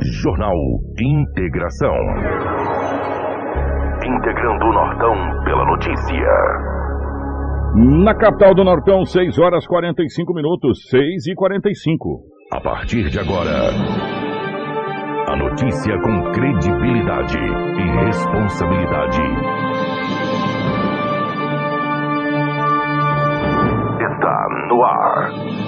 Jornal Integração. Integrando o Nortão pela notícia. Na capital do Nortão, 6 horas 45 minutos, 6 e 45. A partir de agora, a notícia com credibilidade e responsabilidade. Está no ar.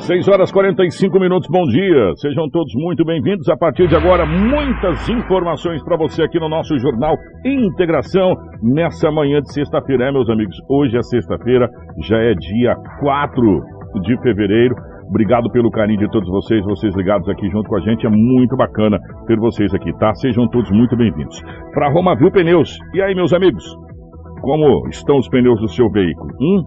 6 horas 45 minutos, bom dia. Sejam todos muito bem-vindos. A partir de agora, muitas informações para você aqui no nosso jornal Integração nessa manhã de sexta-feira, é, meus amigos? Hoje é sexta-feira, já é dia 4 de fevereiro. Obrigado pelo carinho de todos vocês, vocês ligados aqui junto com a gente. É muito bacana ter vocês aqui, tá? Sejam todos muito bem-vindos. Para Romavil Pneus. E aí, meus amigos? Como estão os pneus do seu veículo? Hum?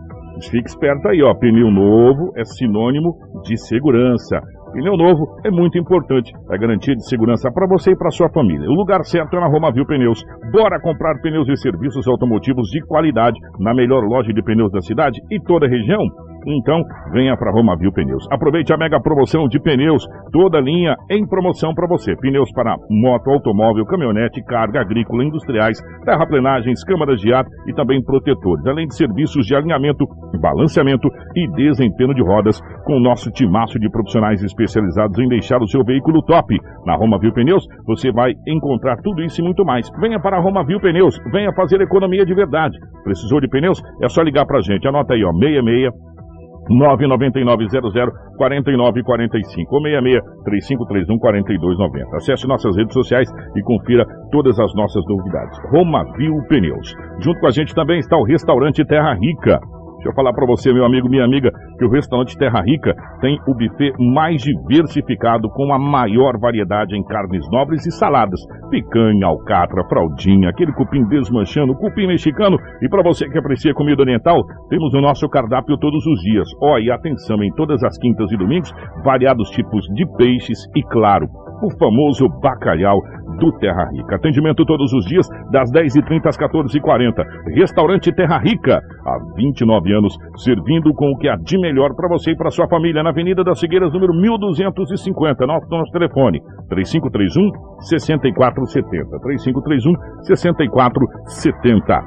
Fique esperto aí, ó. Pneu novo é sinônimo de segurança. Pneu novo é muito importante, é garantia de segurança para você e para sua família. O lugar certo é na Romavil Pneus. Bora comprar pneus e serviços automotivos de qualidade na melhor loja de pneus da cidade e toda a região? Então, venha para Romavil Pneus. Aproveite a mega promoção de pneus, toda linha em promoção para você. Pneus para moto, automóvel, caminhonete, carga agrícola, industriais, terraplenagens, câmaras de ar e também protetores, além de serviços de alinhamento, balanceamento e desempenho de rodas com o nosso timaço de profissionais especializados em deixar o seu veículo top. Na Romavil Pneus, você vai encontrar tudo isso e muito mais. Venha para a Romavil Pneus, venha fazer economia de verdade. Precisou de pneus? É só ligar para gente. Anota aí, ó, 66 99900 4945 ou 66 3531 4290. Acesse nossas redes sociais e confira todas as nossas novidades. Romavil Pneus. Junto com a gente também está o restaurante Terra Rica. Deixa eu falar para você, meu amigo, minha amiga, que o restaurante Terra Rica tem o buffet mais diversificado com a maior variedade em carnes nobres e saladas. Picanha, alcatra, fraldinha, aquele cupim desmanchando, cupim mexicano. E para você que aprecia comida oriental, temos o nosso cardápio todos os dias. Ó, oh, e atenção, em todas as quintas e domingos, variados tipos de peixes e, claro, o famoso bacalhau do Terra Rica. Atendimento todos os dias, das 10h30 às 14h40. Restaurante Terra Rica, há 29 anos, servindo com o que há de melhor para você e para sua família, na Avenida das Figueiras, número 1250. Nosso, nosso telefone, 3531 6470. 3531 6470.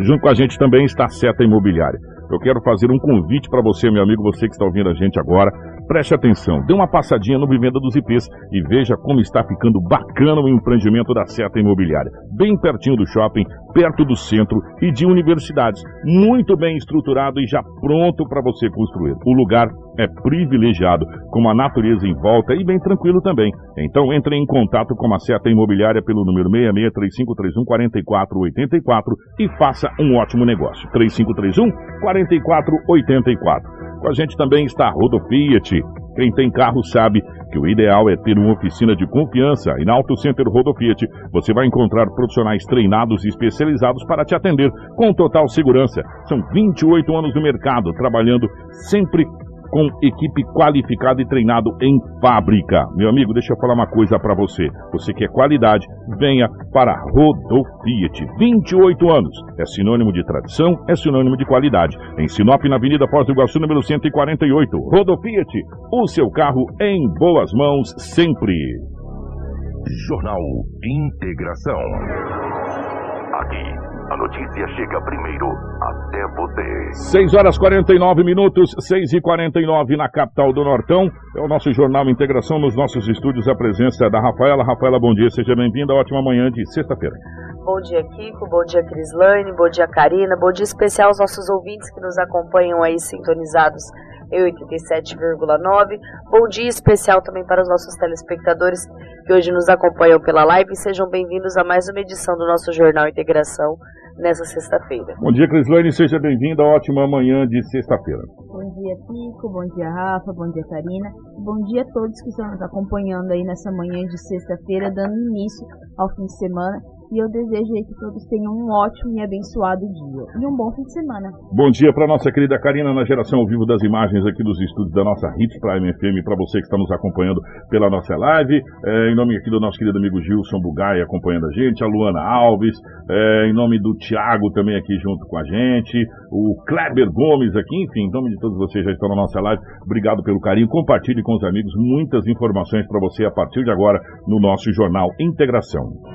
Junto com a gente também está a Seta Imobiliária. Eu quero fazer um convite para você, meu amigo, você que está ouvindo a gente agora. Preste atenção, dê uma passadinha no Vivenda dos IPs e veja como está ficando bacana o empreendimento da Seta Imobiliária. Bem pertinho do shopping, perto do centro e de universidades. Muito bem estruturado e já pronto para você construir. O lugar é privilegiado, com a natureza em volta e bem tranquilo também. Então entre em contato com a Seta Imobiliária pelo número 6635314484 e faça um ótimo negócio. 3531 4484. Com a gente também está a Rodo Fiat. Quem tem carro sabe que o ideal é ter uma oficina de confiança e na Auto Center Rodo Fiat você vai encontrar profissionais treinados e especializados para te atender com total segurança. São 28 anos no mercado, trabalhando sempre com equipe qualificada e treinado em fábrica. Meu amigo, deixa eu falar uma coisa para você. Você quer qualidade? Venha para Rodo Fiat. 28 anos. É sinônimo de tradição, é sinônimo de qualidade. Em Sinop, na Avenida Foz do Iguaçu, número 148. Rodo Fiat. O seu carro em boas mãos sempre. Jornal Integração. Aqui a notícia chega primeiro até você. 6 horas 49 minutos, 6 e 49 na capital do Nortão. É o nosso Jornal Integração nos nossos estúdios. A presença da Rafaela. Rafaela, bom dia, seja bem-vinda. Ótima manhã de sexta-feira. Bom dia, Kiko. Bom dia, Crislane. Bom dia, Karina. Bom dia especial aos nossos ouvintes que nos acompanham aí sintonizados em 87,9. Bom dia especial também para os nossos telespectadores que hoje nos acompanham pela live. Sejam bem-vindos a mais uma edição do nosso Jornal Integração nessa sexta-feira. Bom dia, Crislane, seja bem-vinda. Ótima manhã de sexta-feira. Bom dia, Pico. Bom dia, Rafa. Bom dia, Karina. Bom dia a todos que estão nos acompanhando aí nessa manhã de sexta-feira, dando início ao fim de semana. E eu desejo que todos tenham um ótimo e abençoado dia e um bom fim de semana. Bom dia para nossa querida Karina na geração ao vivo das imagens aqui dos estúdios da nossa Hits Prime FM, para você que está nos acompanhando pela nossa live, é, em nome aqui do nosso querido amigo Gilson Bugai acompanhando a gente, a Luana Alves, é, em nome do Tiago também aqui junto com a gente, o Kleber Gomes aqui, enfim, em nome de todos vocês já estão na nossa live, obrigado pelo carinho, compartilhe com os amigos muitas informações para você a partir de agora no nosso Jornal Integração.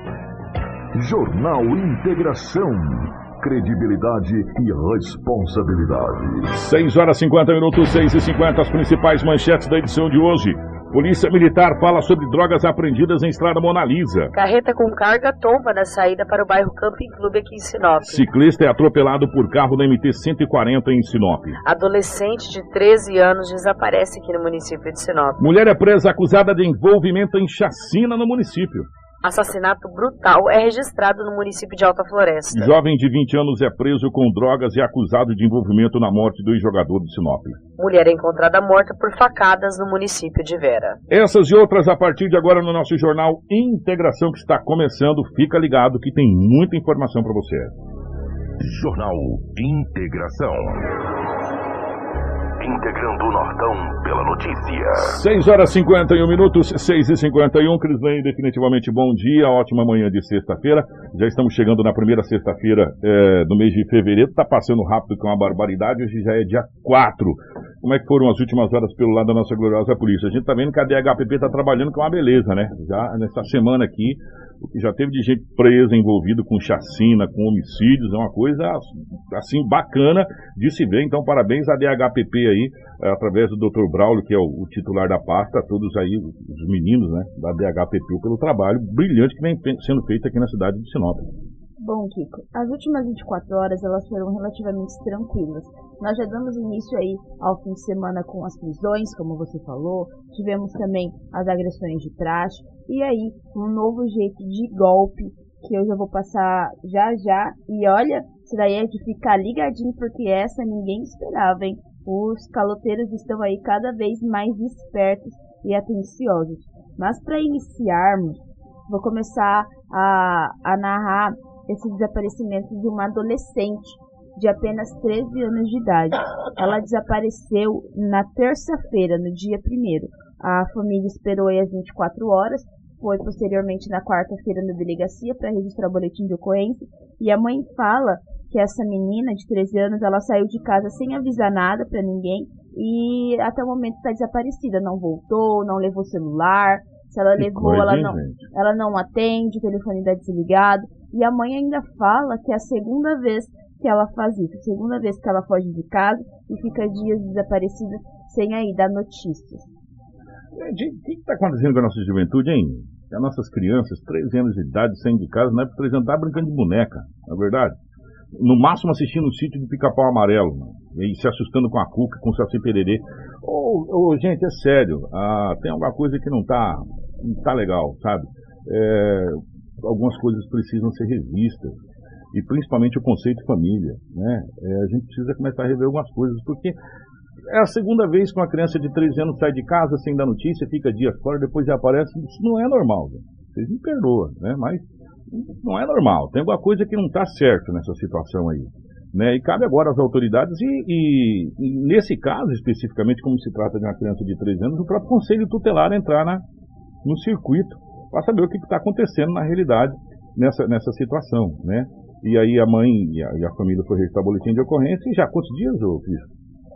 Jornal Integração. Credibilidade e responsabilidade. 6 horas 50 minutos, 6 e 50 as principais manchetes da edição de hoje. Polícia Militar fala sobre drogas apreendidas em Estrada Mona Lisa. Carreta com carga tomba na saída para o bairro Camping Clube aqui em Sinop. Ciclista é atropelado por carro na MT 140 em Sinop. Adolescente de 13 anos desaparece aqui no município de Sinop. Mulher é presa acusada de envolvimento em chacina no município. Assassinato brutal é registrado no município de Alta Floresta. Jovem de 20 anos é preso com drogas e acusado de envolvimento na morte do ex-jogador de Sinop. Mulher é encontrada morta por facadas no município de Vera. Essas e outras a partir de agora no nosso jornal Integração que está começando. Fica ligado que tem muita informação para você. Jornal Integração. Integrando o Nortão pela notícia. 6 horas 51 minutos, 6 e 51 Crislane, definitivamente bom dia, ótima manhã de sexta-feira. Já estamos chegando na primeira sexta-feira é, do mês de fevereiro. Está passando rápido com uma barbaridade, hoje já é dia 4. Como é que foram as últimas horas pelo lado da nossa gloriosa polícia? A gente está vendo que a DHPP está trabalhando com uma beleza, né? Já nessa semana aqui, o que já teve de gente presa, envolvido com chacina, com homicídios, é uma coisa assim bacana de se ver. Então, parabéns à DHPP aí, eh, através do Dr. Braulio, que é o, o titular da pasta, todos aí, os meninos né, da DHPP, pelo trabalho brilhante que vem sendo feito aqui na cidade de Sinop. Bom, Kiko, as últimas 24 horas elas foram relativamente tranquilas. Nós já damos início aí ao fim de semana com as prisões, como você falou, tivemos também as agressões de praxe, e aí um novo jeito de golpe que eu já vou passar já já. E olha, isso daí é de ficar ligadinho, porque essa ninguém esperava, hein? Os caloteiros estão aí cada vez mais espertos e atenciosos. Mas para iniciarmos, vou começar a, a narrar esse desaparecimento de uma adolescente de apenas 13 anos de idade. Ela desapareceu na terça-feira, no dia 1 A família esperou aí as 24 horas, foi posteriormente na quarta-feira na delegacia para registrar o boletim de ocorrência, e a mãe fala que essa menina de 13 anos, ela saiu de casa sem avisar nada para ninguém e até o momento está desaparecida, não voltou, não levou celular, se ela Que levou, coisa, ela hein, não, gente? ela não atende, o telefone está desligado. E a mãe ainda fala que é a segunda vez que ela faz isso, a segunda vez que ela foge de casa e fica dias desaparecida sem aí dar notícias. Gente, O que está acontecendo com a nossa juventude, hein? As nossas crianças, 13 anos de idade, saindo de casa, não é 13 anos, tá brincando de boneca, não é verdade? No máximo assistindo um sítio de pica-pau amarelo, né? e se assustando com a cuca, com o saci pererê. Ô, ô, gente, é sério, ah, tem alguma coisa que não tá, não tá legal, sabe? É, algumas coisas precisam ser revistas, e principalmente o conceito de família, né? É, a gente precisa começar a rever algumas coisas, porque é a segunda vez que uma criança de 13 anos sai de casa sem dar notícia, fica dias fora, depois já aparece. Isso não é normal. Vocês me perdoam, né? Mas não é normal. Tem alguma coisa que não está certo nessa situação aí. Né? E cabe agora às autoridades, e, e- e nesse caso especificamente, como se trata de uma criança de 13 anos, o próprio conselho tutelar entrar na, no circuito para saber o que está acontecendo na realidade nessa, nessa situação. Né? E aí a mãe e a, e a família foi registrar boletim de ocorrência e já quantos dias, ô Cris?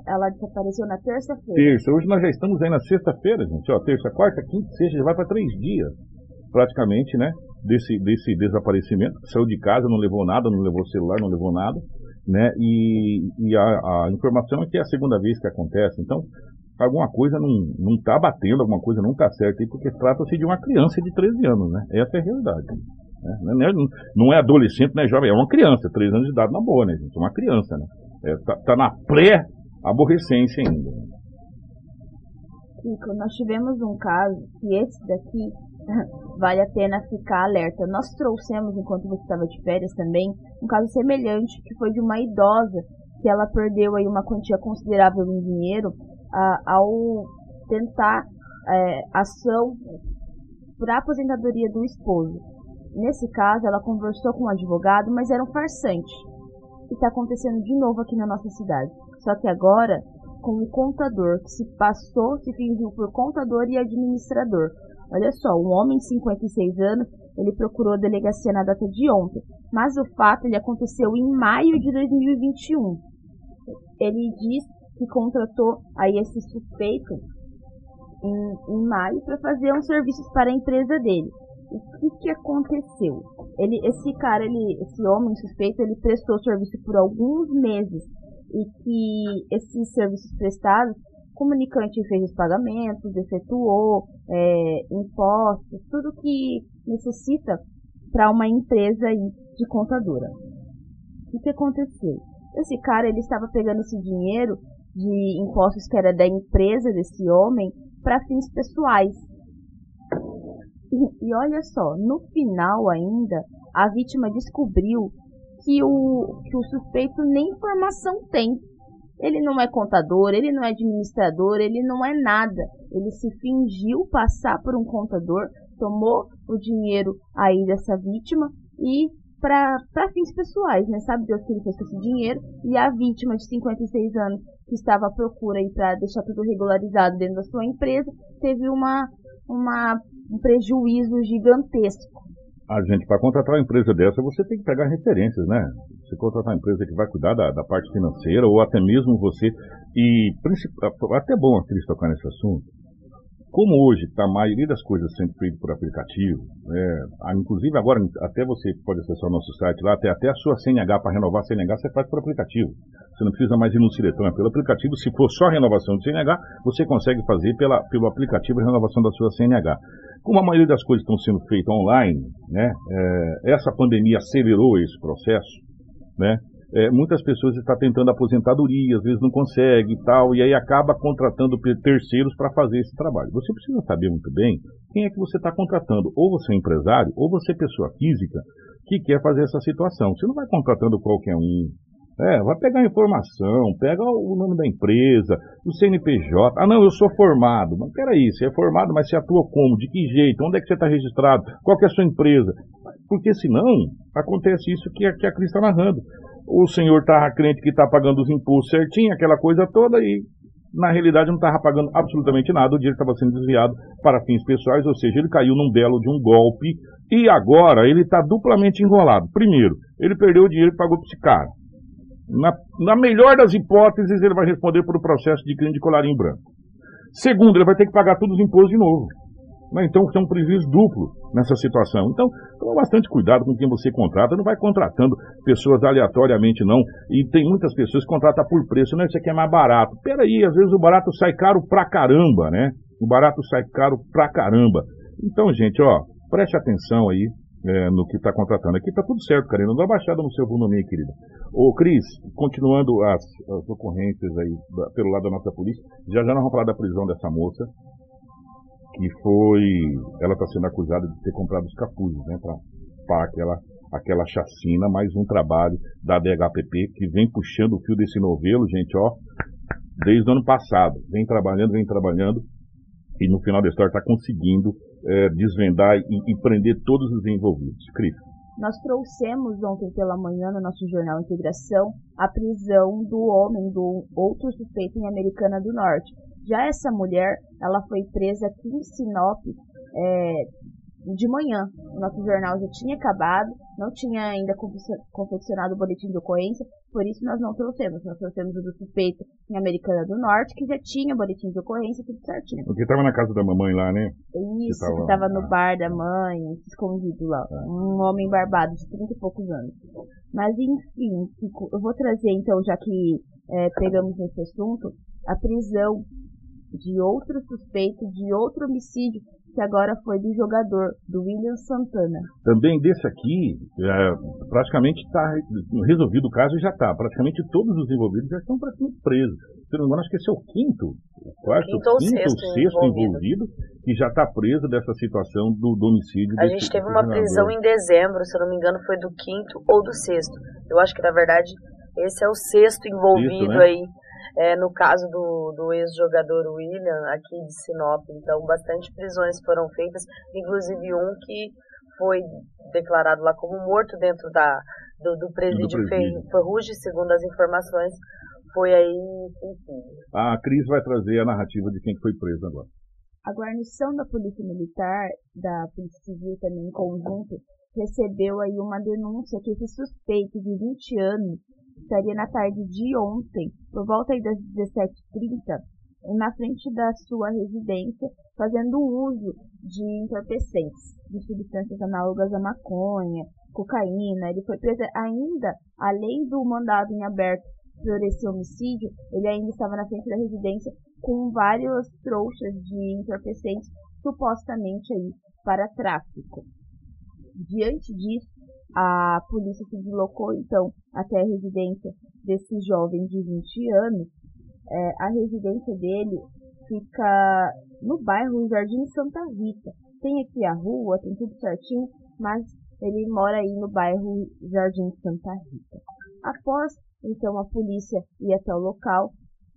Ela desapareceu na terça-feira. Terça. Hoje nós já estamos aí na sexta-feira, gente. Ó, terça, quarta, quinta, sexta, já vai para três dias, praticamente, né? Desse, desse desaparecimento. Saiu de casa, não levou nada, não levou celular, não levou nada, né? E, e a, a informação é que é a segunda vez que acontece. Então, alguma coisa não, não tá batendo, alguma coisa não tá certa aí, porque trata-se de uma criança de 13 anos, né? Essa é a realidade. né? Não, é, não é adolescente, não é jovem, é uma criança, 13 anos de idade na boa, né, gente? Uma criança, né? É, tá, tá na pré-aborrecência ainda. Kiko, nós tivemos um caso que esse daqui vale a pena ficar alerta. Nós trouxemos, enquanto você estava de férias também, um caso semelhante, que foi de uma idosa que ela perdeu aí uma quantia considerável em dinheiro ao tentar eh, ação para aposentadoria do esposo. Nesse caso, ela conversou com um advogado, mas era um farsante. E está acontecendo de novo aqui na nossa cidade. Só que agora, com o contador, que se passou, se fingiu por contador e administrador. Olha só, um homem de 56 anos, ele procurou a delegacia na data de ontem, mas o fato ele aconteceu em maio de 2021. Ele diz que contratou aí esse suspeito em, em maio para fazer uns serviços para a empresa dele. O que, que aconteceu? Ele, esse cara, ele, esse homem suspeito, ele prestou serviço por alguns meses e que esses serviços prestados, comunicante fez os pagamentos, efetuou é, impostos, tudo que necessita para uma empresa aí de contadora. O que aconteceu? Esse cara ele estava pegando esse dinheiro de impostos que era da empresa desse homem para fins pessoais. E, e olha só, no final ainda, a vítima descobriu que o, que o suspeito nem informação tem. Ele não é contador, ele não é administrador, ele não é nada. Ele se fingiu passar por um contador, tomou o dinheiro aí dessa vítima e para fins pessoais, né? Sabe Deus que ele fez com esse dinheiro. E a vítima de 56 anos, que estava à procura para deixar tudo regularizado dentro da sua empresa, teve uma, uma, um prejuízo gigantesco. A gente, para contratar uma empresa dessa, você tem que pegar referências, né? Você contratar uma empresa que vai cuidar da, da parte financeira, ou até mesmo você. E até bom a Cris tocar nesse assunto. Como hoje está a maioria das coisas sendo feita por aplicativo, é, inclusive agora até você pode acessar o nosso site lá, até, até a sua CNH para renovar a CNH você faz por aplicativo. Você não precisa mais ir no Ciretão, é pelo aplicativo. Se for só renovação de CNH, você consegue fazer pela, pelo aplicativo a renovação da sua CNH. Como a maioria das coisas estão sendo feitas online, né, é, essa pandemia acelerou esse processo, né, é, muitas pessoas estão tentando aposentadoria, às vezes não consegue e tal, e aí acaba contratando terceiros para fazer esse trabalho. Você precisa saber muito bem quem é que você está contratando. Ou você é empresário, ou você é pessoa física que quer fazer essa situação. Você não vai contratando qualquer um. É, vai pegar a informação, pega o nome da empresa, o CNPJ. Ah, não, eu sou formado. Mas peraí, você é formado, mas você atua como? De que jeito? Onde é que você está registrado? Qual é a sua empresa? Porque senão acontece isso que a, que a Cris está narrando. O senhor estava crente que está pagando os impostos certinho, aquela coisa toda, e na realidade não estava pagando absolutamente nada, o dinheiro estava sendo desviado para fins pessoais, ou seja, ele caiu num belo de um golpe e agora ele está duplamente enrolado. Primeiro, ele perdeu o dinheiro e pagou para esse cara. Na, na melhor das hipóteses, ele vai responder por o processo de crime de colarinho branco. Segundo, ele vai ter que pagar todos os impostos de novo. Né? Então, tem um prejuízo duplo nessa situação. Então, toma bastante cuidado com quem você contrata. Não vai contratando pessoas aleatoriamente, não. E tem muitas pessoas que contratam por preço. Não, isso aqui é mais barato. Peraí, às vezes o barato sai caro pra caramba, né? O barato sai caro pra caramba. Então, gente, ó, preste atenção aí é, no que está contratando. Aqui está tudo certo, Karina. Dá baixada no seu volume, querida. Ô, Cris, continuando as, as ocorrências aí da, pelo lado da nossa polícia, já já nós vamos falar da prisão dessa moça, que foi. Ela está sendo acusada de ter comprado os capuzes, né, para aquela, aquela chacina. Mais um trabalho da DHPP que vem puxando o fio desse novelo, gente, ó, desde o ano passado. Vem trabalhando, vem trabalhando, e no final da história está conseguindo é, desvendar e, e, prender todos os envolvidos. Cris. Nós trouxemos ontem pela manhã no nosso jornal Integração a prisão do homem, do outro suspeito em Americana do Norte. Já essa mulher, ela foi presa aqui em Sinop é, de manhã. O nosso jornal já tinha acabado, não tinha ainda confeccionado o boletim de ocorrência, por isso nós não trouxemos. Nós trouxemos o do suspeito em Americana do Norte, que já tinha boletim de ocorrência, tudo certinho. Porque estava na casa da mamãe lá, né? Isso, que estava no bar da mãe, escondido lá. Ah. Um homem barbado de 30 e poucos anos. Mas enfim, eu vou trazer então, já que é, pegamos nesse assunto, a prisão de outro suspeito de outro homicídio que agora foi do jogador, do William Santana. Também desse aqui, é, praticamente está resolvido o caso e já está. Praticamente todos os envolvidos já estão praticamente presos. Se não me engano, acho que esse é o quinto, o quarto, quinto, quinto ou sexto, sexto envolvido. envolvido, que já está preso dessa situação do, do homicídio. A gente teve uma prisão em dezembro, se eu não me engano, foi do quinto ou do sexto. Eu acho que, na verdade, esse é o sexto envolvido né? aí é, no caso do, do ex-jogador William, aqui de Sinop. Então, bastante prisões foram feitas, inclusive um que foi declarado lá como morto dentro da, do, do presídio, presídio. Ferrugem, segundo as informações, foi aí enfim. A Cris vai trazer a narrativa de quem foi preso agora. A guarnição da Polícia Militar, da Polícia Civil também em conjunto, recebeu aí uma denúncia que esse suspeito de 20 anos estaria na tarde de ontem, por volta das 17h30, na frente da sua residência, fazendo uso de entorpecentes, de substâncias análogas à maconha, cocaína. Ele foi preso ainda, além do mandado em aberto por esse homicídio, ele ainda estava na frente da residência com vários trouxas de entorpecentes, supostamente aí para tráfico. Diante disso, a polícia se deslocou então até a residência desse jovem de 20 anos. É, a residência dele fica no bairro Jardim Santa Rita. Tem aqui a rua, tem tudo certinho, mas ele mora aí no bairro Jardim Santa Rita. Após então a polícia ir até o local,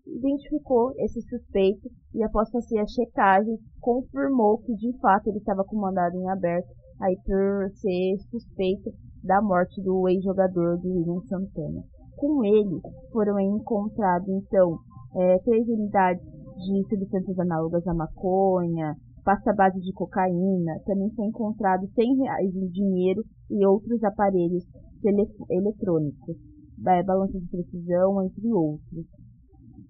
identificou esse suspeito e após fazer a checagem, confirmou que de fato ele estava com mandado em aberto aí por ser suspeito da morte do ex-jogador do William Santana. Com ele foram encontrados então é, três unidades de substâncias análogas à maconha, pasta base de cocaína, também foi encontrado 100 reais em dinheiro e outros aparelhos eletrônicos, balanças de precisão, entre outros.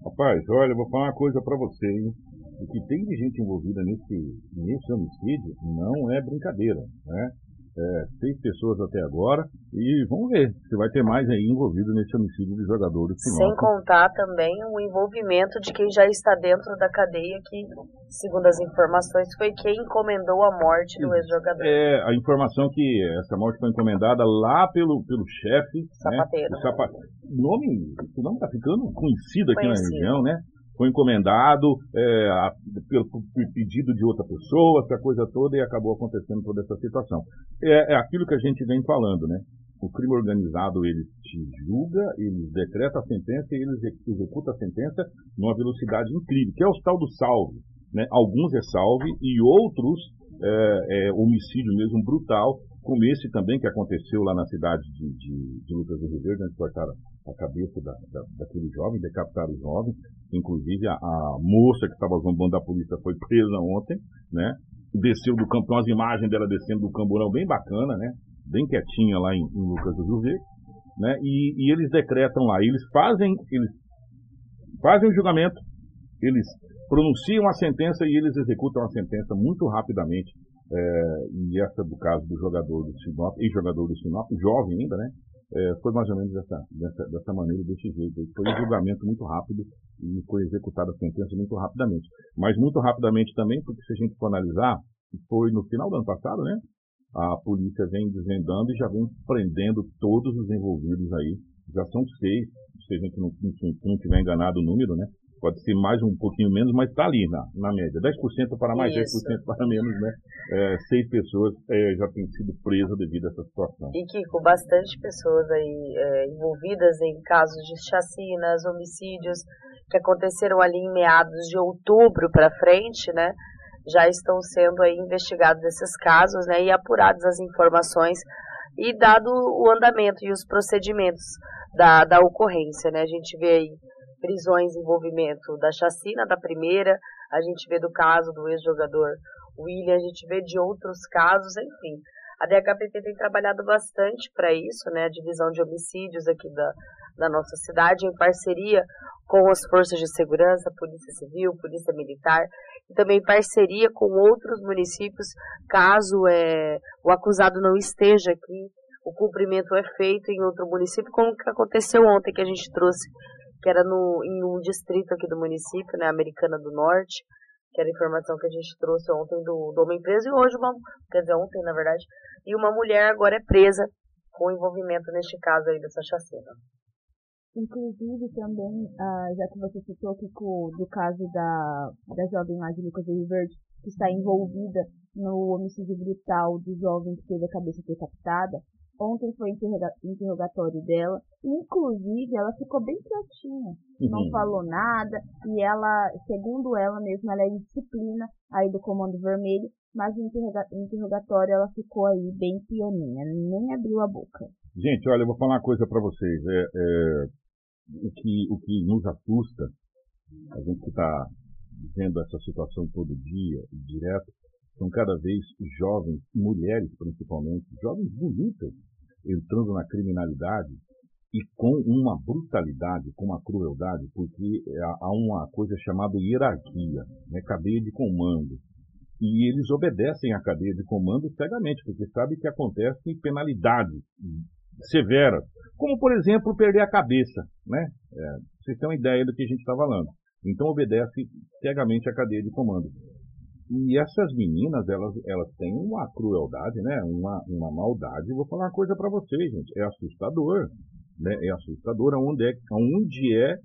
Rapaz, olha, vou falar uma coisa para você, hein? O que tem de gente envolvida nesse, nesse homicídio não é brincadeira, né? é, seis pessoas até agora e vamos ver se vai ter mais aí envolvido nesse homicídio de jogadores. Sem contar também o envolvimento de quem já está dentro da cadeia, que, segundo as informações, foi quem encomendou a morte do ex-jogador. É, a informação que essa morte foi encomendada lá pelo, pelo chefe. Sapateiro. Né, o sapa... nome, o nome está ficando conhecido aqui conhecido. na região, né? Foi encomendado é, a, pelo, pedido de outra pessoa, essa coisa toda, e acabou acontecendo toda essa situação. É, é, aquilo que a gente vem falando, né? O crime organizado, ele te julga, ele decreta a sentença e ele executa a sentença numa velocidade incrível, que é o tal do salve. Né? Alguns é salve e outros é, é homicídio mesmo brutal, como esse também que aconteceu lá na cidade de, de, de Lucas do Rio Verde, onde cortaram a cabeça da, da, daquele jovem, decapitaram o jovem. Inclusive, a, a moça que estava zombando da polícia foi presa ontem, né? Desceu do campo, umas imagens dela descendo do camburão bem bacana, né? Bem quietinha lá em, em Lucas do Rio Verde, né? E, e eles decretam lá, eles fazem, eles fazem o julgamento, eles pronunciam a sentença e eles executam a sentença muito rapidamente é, e essa do caso do jogador do Sinop, ex-jogador do Sinop, jovem ainda, né? É, foi mais ou menos dessa, dessa, dessa maneira, desse jeito. Foi um julgamento muito rápido e foi executada a sentença muito rapidamente. Mas muito rapidamente também, porque se a gente for analisar, foi no final do ano passado, né? A polícia vem desvendando e já vem prendendo todos os envolvidos aí. Já são seis, se a gente não, não tiver enganado o número, né? Pode ser mais um pouquinho menos, mas está ali na, na média. 10% para mais, Isso. 10% para menos, né? É, seis pessoas é, já têm sido presas devido a essa situação. E Kiko, bastante pessoas aí é, envolvidas em casos de chacinas, homicídios, que aconteceram ali em meados de outubro para frente, né? Já estão sendo aí investigados esses casos, né? E apuradas as informações e dado o andamento e os procedimentos da, da ocorrência, né? A gente vê aí prisões envolvimento da chacina da primeira, a gente vê do caso do ex-jogador William, a gente vê de outros casos, enfim. A DHPP tem trabalhado bastante para isso, né, a divisão de homicídios aqui da, da nossa cidade, em parceria com as forças de segurança, Polícia Civil, Polícia Militar, e também em parceria com outros municípios, caso é, o acusado não esteja aqui, o cumprimento é feito em outro município, como que aconteceu ontem que a gente trouxe que era no, em um distrito aqui do município, né, Americana do Norte, que era a informação que a gente trouxe ontem do, do homem preso, e hoje uma, quer dizer, ontem na verdade, e uma mulher agora é presa com envolvimento neste caso aí dessa chacina. Inclusive também, ah, já que você citou aqui do caso da, da jovem lá de Lucas Verde, que está envolvida no homicídio brutal do jovem que teve a cabeça decapitada, Ontem foi interrogatório dela. Inclusive, ela ficou bem quietinha. Uhum. Não falou nada. E ela, segundo ela mesma, ela é disciplina aí do Comando Vermelho. Mas no interrogatório ela ficou aí bem pianinha. Nem abriu a boca. Gente, olha, eu vou falar uma coisa para vocês. É, é, o, que, o que nos assusta, a gente que está vendo essa situação todo dia, direto, são cada vez jovens, mulheres principalmente, jovens bonitas, entrando na criminalidade e com uma brutalidade, com uma crueldade, porque há uma coisa chamada hierarquia, né, cadeia de comando. E eles obedecem à cadeia de comando cegamente, porque sabem que acontecem penalidades severas, como por exemplo perder a cabeça, né? É, vocês têm uma ideia do que a gente está falando. Então obedece cegamente à cadeia de comando. E essas meninas, elas, elas têm uma crueldade, né? Uma, uma maldade. Vou falar uma coisa para vocês, gente. É assustador. Né? É assustador aonde é, aonde é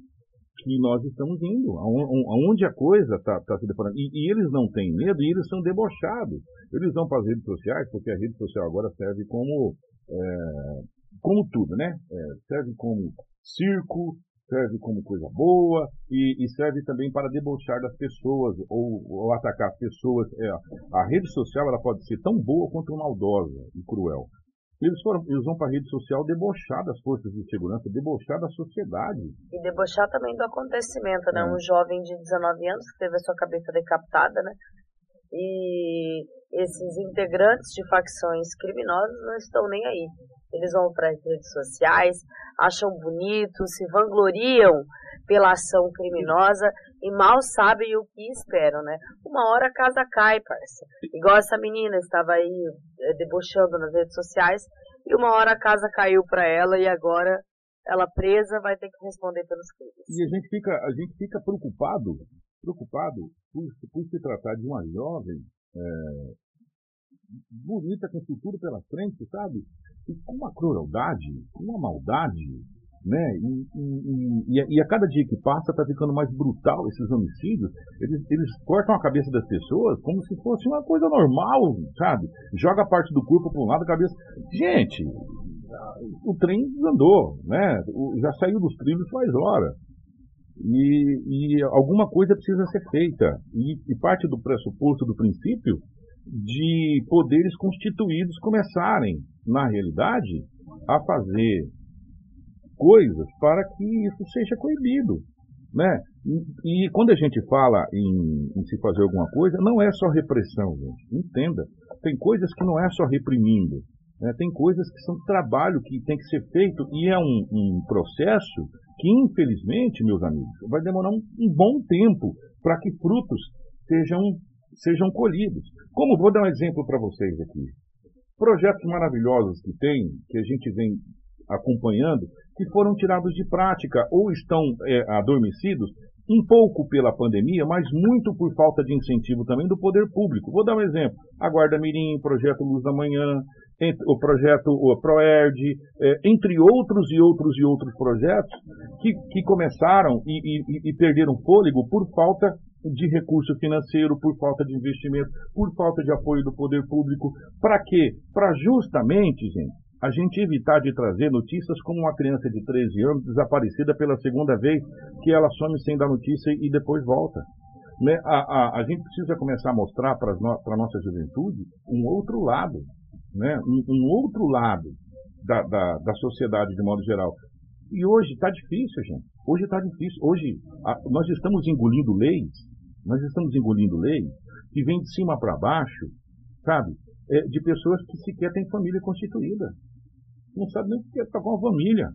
que nós estamos indo, aonde a coisa está tá se deparando. E, e, eles não têm medo e eles são debochados. Eles vão para as redes sociais, porque a rede social agora serve como, é, como tudo, né? É, serve como circo, serve como coisa boa e, e, serve também para debochar das pessoas ou, ou atacar as pessoas. É, a rede social ela pode ser tão boa quanto maldosa e cruel. Eles, foram, eles vão para a rede social debochar das forças de segurança, debochar da sociedade. E debochar também do acontecimento, né? É. Um jovem de 19 anos que teve a sua cabeça decapitada, né? E esses integrantes de facções criminosas não estão nem aí. Eles vão para as redes sociais, acham bonito, se vangloriam pela ação criminosa e mal sabem o que esperam, né? Uma hora a casa cai, parça. Igual essa menina estava aí é, debochando nas redes sociais e uma hora a casa caiu para ela e agora ela presa vai ter que responder pelos crimes. E a gente fica, a gente fica preocupado, preocupado por, por se tratar de uma jovem é, bonita, com futuro pela frente, sabe? E com uma crueldade, uma maldade, né? E, e, e, a cada dia que passa está ficando mais brutal esses homicídios. Eles, eles cortam a cabeça das pessoas como se fosse uma coisa normal, sabe? Joga a parte do corpo para um lado, a cabeça. Gente, o trem andou, né? Já saiu dos trilhos faz hora. E, e alguma coisa precisa ser feita. E, e parte do pressuposto, do princípio, de poderes constituídos começarem, na realidade, a fazer coisas para que isso seja coibido. Né? E, e quando a gente fala em, em, se fazer alguma coisa, não é só repressão, gente. Entenda. Tem coisas que não é só reprimindo. Né? Tem coisas que são trabalho que tem que ser feito e é um, um processo que, infelizmente, meus amigos, vai demorar um, um bom tempo para que frutos sejam sejam colhidos. Como vou dar um exemplo para vocês aqui. Projetos maravilhosos que tem, que a gente vem acompanhando, que foram tirados de prática ou estão é, adormecidos, um pouco pela pandemia, mas muito por falta de incentivo também do poder público. Vou dar um exemplo. A Guarda Mirim, Projeto Luz da Manhã, o projeto o ProERD, é, entre outros e outros e outros projetos que, que começaram e, e, e perderam fôlego por falta de recurso financeiro, por falta de investimento, por falta de apoio do poder público. Para quê? Para justamente, gente, a gente evitar de trazer notícias como uma criança de 13 anos desaparecida pela segunda vez, que ela some sem dar notícia e depois volta. Né? A, a, a gente precisa começar a mostrar para a nossa juventude um outro lado, né? um, um outro lado da, da, da sociedade de modo geral. E hoje está difícil, gente. Hoje está difícil. Hoje a, nós estamos engolindo leis nós estamos engolindo leis que vêm de cima para baixo, sabe? É, de pessoas que sequer têm família constituída. Não sabe nem o que é estar com a família.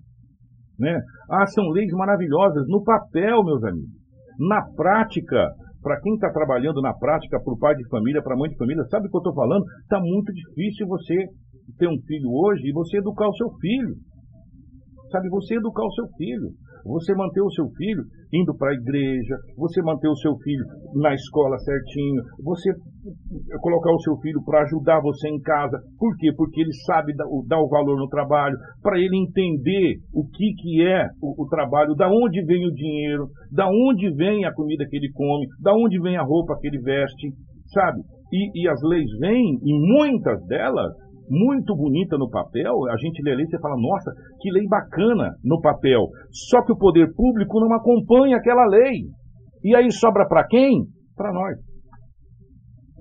Né? Ah, são leis maravilhosas no papel, meus amigos. Na prática, para quem está trabalhando na prática, para o pai de família, para a mãe de família, sabe o que eu estou falando? Está muito difícil você ter um filho hoje e você educar o seu filho. Sabe, você educar o seu filho você manter o seu filho indo para a igreja, você manter o seu filho na escola certinho, você colocar o seu filho para ajudar você em casa. Por quê? Porque ele sabe dar, o valor no trabalho, para ele entender o que, que é o, o, trabalho, da onde vem o dinheiro, da onde vem a comida que ele come, da onde vem a roupa que ele veste, sabe? E, e as leis vêm, e muitas delas muito bonita no papel, a gente lê a lei e fala, nossa, que lei bacana no papel. Só que o poder público não acompanha aquela lei. E aí sobra para quem? Para nós.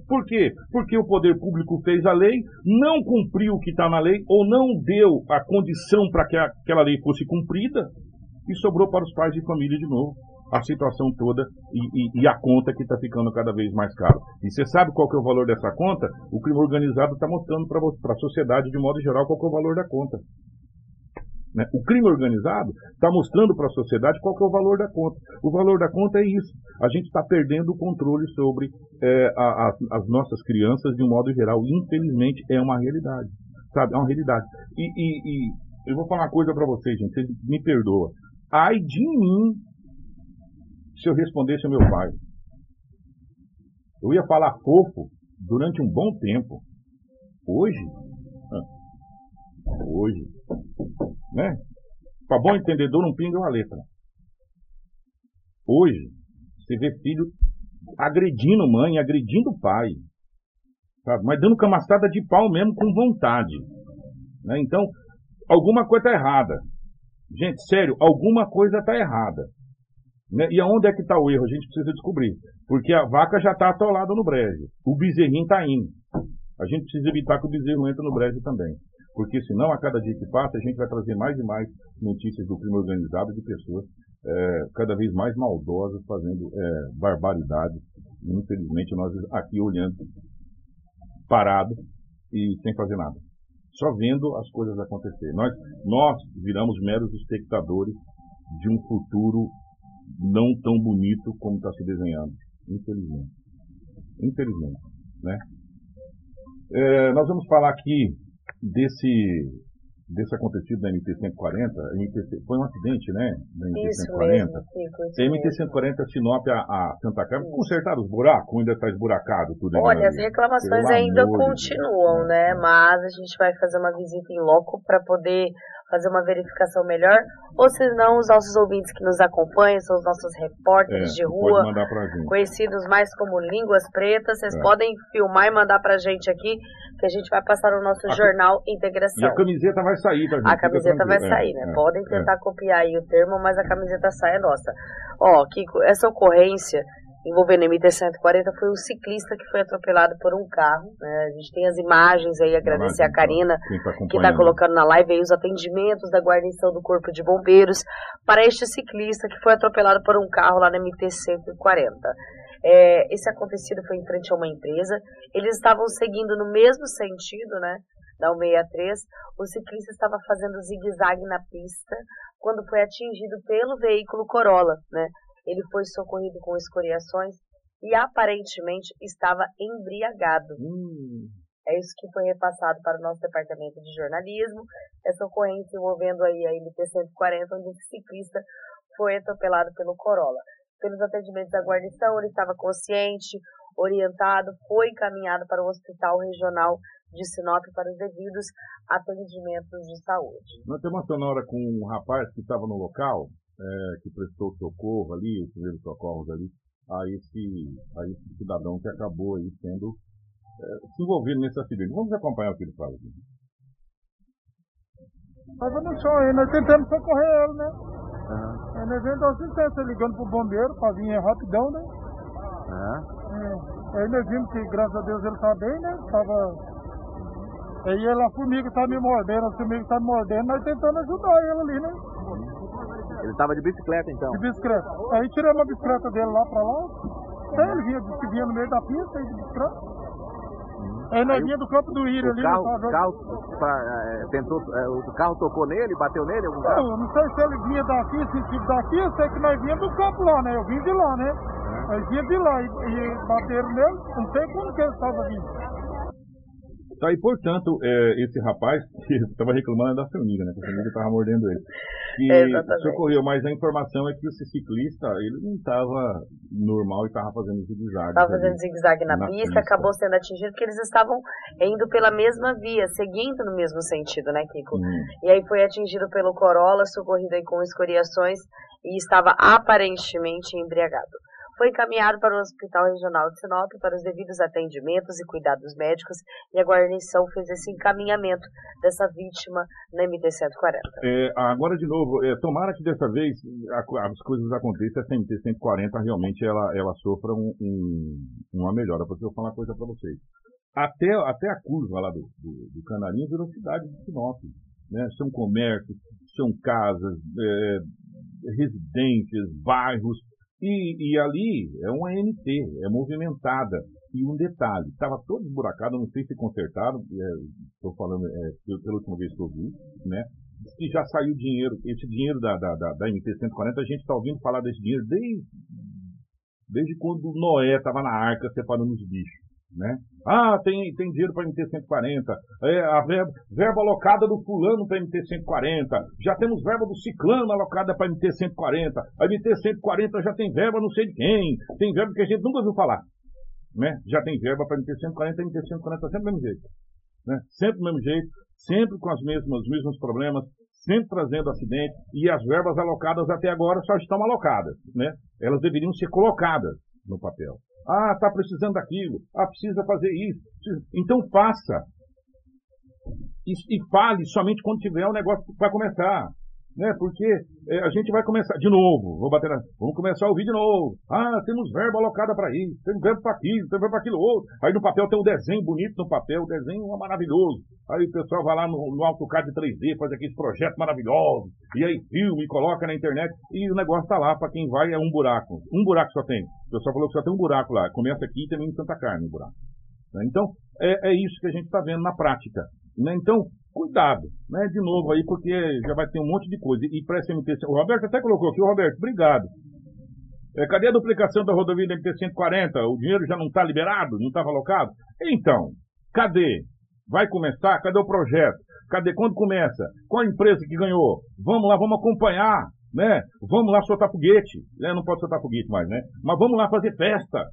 Por quê? Porque o poder público fez a lei, não cumpriu o que está na lei, ou não deu a condição para que aquela lei fosse cumprida, e sobrou para os pais de família de novo a situação toda e, e, e a conta que está ficando cada vez mais cara. E você sabe qual que é o valor dessa conta? O crime organizado está mostrando para a sociedade, de modo geral, qual que é o valor da conta. Né? O crime organizado está mostrando para a sociedade qual que é o valor da conta. O valor da conta é isso. A gente está perdendo o controle sobre é, a, a, as nossas crianças de um modo geral. Infelizmente, é uma realidade. Sabe? É uma realidade. E, e, e eu vou falar uma coisa para vocês, gente. Vocês me perdoam. Ai de mim se eu respondesse ao meu pai. Eu ia falar fofo durante um bom tempo. Hoje, hoje, né? Para bom entendedor, não pinga uma letra. Hoje, você vê filho agredindo mãe, agredindo pai, sabe? mas dando camaçada de pau mesmo com vontade. Né? Então, alguma coisa está errada. Gente, sério, alguma coisa está errada. Né? E aonde é que está o erro? A gente precisa descobrir. Porque a vaca já está atolada no brejo. O bezerrinho está indo. A gente precisa evitar que o bezerro entre no brejo também. Porque senão, a cada dia que passa, a gente vai trazer mais e mais notícias do crime organizado de pessoas é, cada vez mais maldosas, fazendo é, barbaridades. Infelizmente, nós aqui olhando, parado e sem fazer nada. Só vendo as coisas acontecer. Nós, nós viramos meros espectadores de um futuro não tão bonito como está se desenhando, infelizmente. Infelizmente, né? É, nós vamos falar aqui desse desse acontecido da MT-140, foi um acidente, né? Da MT-140. A MT-140 Sinop a, a Santa Carmen, consertaram os buracos, ainda está esburacado tudo. Olha, as reclamações ainda continuam, né? Mas a gente vai fazer uma visita em loco para poder fazer uma verificação melhor, ou se não, os nossos ouvintes que nos acompanham, são os nossos repórteres é, de rua, conhecidos mais como Línguas Pretas, vocês é. podem filmar e mandar pra gente aqui, que a gente vai passar no nosso a jornal Integração. E a camiseta vai sair, tá, gente? A camiseta vai sair, né? É, podem tentar é. copiar aí o termo, mas a camiseta sai é nossa. Ó, Kiko, essa ocorrência envolvendo MT-140 foi um ciclista que foi atropelado por um carro. Né? A gente tem as imagens aí, agradecer a Karina, tá que está colocando na live aí os atendimentos da guarnição do Corpo de Bombeiros para este ciclista que foi atropelado por um carro lá na MT-140. É, esse acontecido foi em frente a uma empresa. Eles estavam seguindo no mesmo sentido, né? Da 163, o ciclista estava fazendo zigue-zague na pista quando foi atingido pelo veículo Corolla, né? Ele foi socorrido com escoriações e aparentemente estava embriagado. Hum. É isso que foi repassado para o nosso departamento de jornalismo. Essa ocorrência envolvendo aí a MT-140, onde o ciclista foi atropelado pelo Corolla. Pelos atendimentos da guarnição, ele estava consciente, orientado, foi encaminhado para o Hospital Regional de Sinop para os devidos atendimentos de saúde. Nós temos uma sonora com um rapaz que estava no local, é, que prestou socorro ali, os primeiros socorros ali, a esse, a esse cidadão que acabou aí sendo é, se envolvendo nesse acidente. Vamos acompanhar o que ele fala aqui. Estava no chão aí, nós tentamos socorrer ele, né? Uhum. Aí nós vendo assistência ligando pro bombeiro para vir rapidão, né? Uhum. É. Aí nós vimos que, graças a Deus, ele tá bem, né? Tava. Aí ela, a formiga tá me mordendo, a formiga tá me mordendo, nós tentando ajudar ele ali, né? Ele tava de bicicleta então? De bicicleta. Aí tiramos a bicicleta dele lá pra lá. Aí ele vinha, vinha no meio da pista aí de bicicleta. Hum. Aí nós vinha do campo do Ira ali. Carro, o carro, pra, é, tentou, é, o carro tocou nele, bateu nele? Algum carro? Eu não sei se ele vinha daqui, sentido daqui, eu sei que nós vinha do campo lá, né? Eu vim de lá, né? Uhum. Nós vinha de lá e, e bateram nele, não sei como que ele estava vindo. Tá, e portanto, é, esse rapaz que estava reclamando da formiga, né? Que a formiga estava mordendo ele. Que é, socorreu, mas a informação é que esse ciclista, ele não estava normal e estava fazendo zigue-zague. Estava fazendo zigue-zague na, na pista, pista, acabou sendo atingido porque eles estavam indo pela mesma via, seguindo no mesmo sentido, né, Kiko? Hum. E aí foi atingido pelo Corolla, socorrido aí com escoriações e estava aparentemente embriagado. Foi encaminhado para o Hospital Regional de Sinop para os devidos atendimentos e cuidados médicos e a guarnição fez esse encaminhamento dessa vítima na MT-140. É, agora, de novo, é, tomara que dessa vez a, as coisas aconteçam, essa MT-140 realmente ela, ela sofra um, um, uma melhora, porque eu vou falar uma coisa para vocês. Até, até a curva lá do, do, do Canarinho virou cidade de Sinop. Né? São comércios, são casas, é, residências, bairros, e, e, ali é uma NT, é movimentada. E um detalhe, estava todo esburacado, não sei se consertaram, estou é, falando é, pela última vez que eu vi, né? que já saiu dinheiro, esse dinheiro da, da, da, da MT-140, a gente está ouvindo falar desse dinheiro desde, desde quando Noé estava na arca separando os bichos. Né? Ah, tem, tem dinheiro para MT-140, é, a verba, verba alocada do fulano para MT-140, já temos verba do ciclano alocada para MT-140, a MT-140 já tem verba não sei de quem, tem verba que a gente nunca ouviu falar. Né? Já tem verba para MT-140, MT-140 sempre do mesmo jeito. Né? Sempre do mesmo jeito, sempre com as mesmas, os mesmos problemas, sempre trazendo acidente, e as verbas alocadas até agora só estão alocadas. Né? Elas deveriam ser colocadas no papel. Ah, está precisando daquilo. Ah, precisa fazer isso. Então faça. E, e fale somente quando tiver o negócio para começar né? Porque é, a gente vai começar de novo, vou bater na, vamos começar a ouvir de novo. Ah, temos verba alocada para isso, temos verba para aquilo, temos verba para aquilo outro. Aí no papel tem um desenho bonito no papel, o desenho é maravilhoso. Aí o pessoal vai lá no, no AutoCAD 3D, faz aqueles projetos maravilhosos, e aí filma e coloca na internet, e o negócio tá lá, para quem vai é um buraco. Um buraco só tem. O pessoal falou que só tem um buraco lá. Começa aqui e termina em Santa Carne o buraco. Né? Então, é, é isso que a gente está vendo na prática. Né? Então, cuidado, né? De novo aí, porque já vai ter um monte de coisa. E para essa MT, o Roberto até colocou aqui, o Roberto, obrigado. É, cadê a duplicação da rodovia da MT-140? O dinheiro já não está liberado? Não estava alocado? Então, cadê? Vai começar? Cadê o projeto? Cadê? Quando começa? Qual a empresa que ganhou? Vamos lá, vamos acompanhar, né? Vamos lá soltar foguete. Né? Não pode soltar foguete mais, né? Mas vamos lá fazer festa.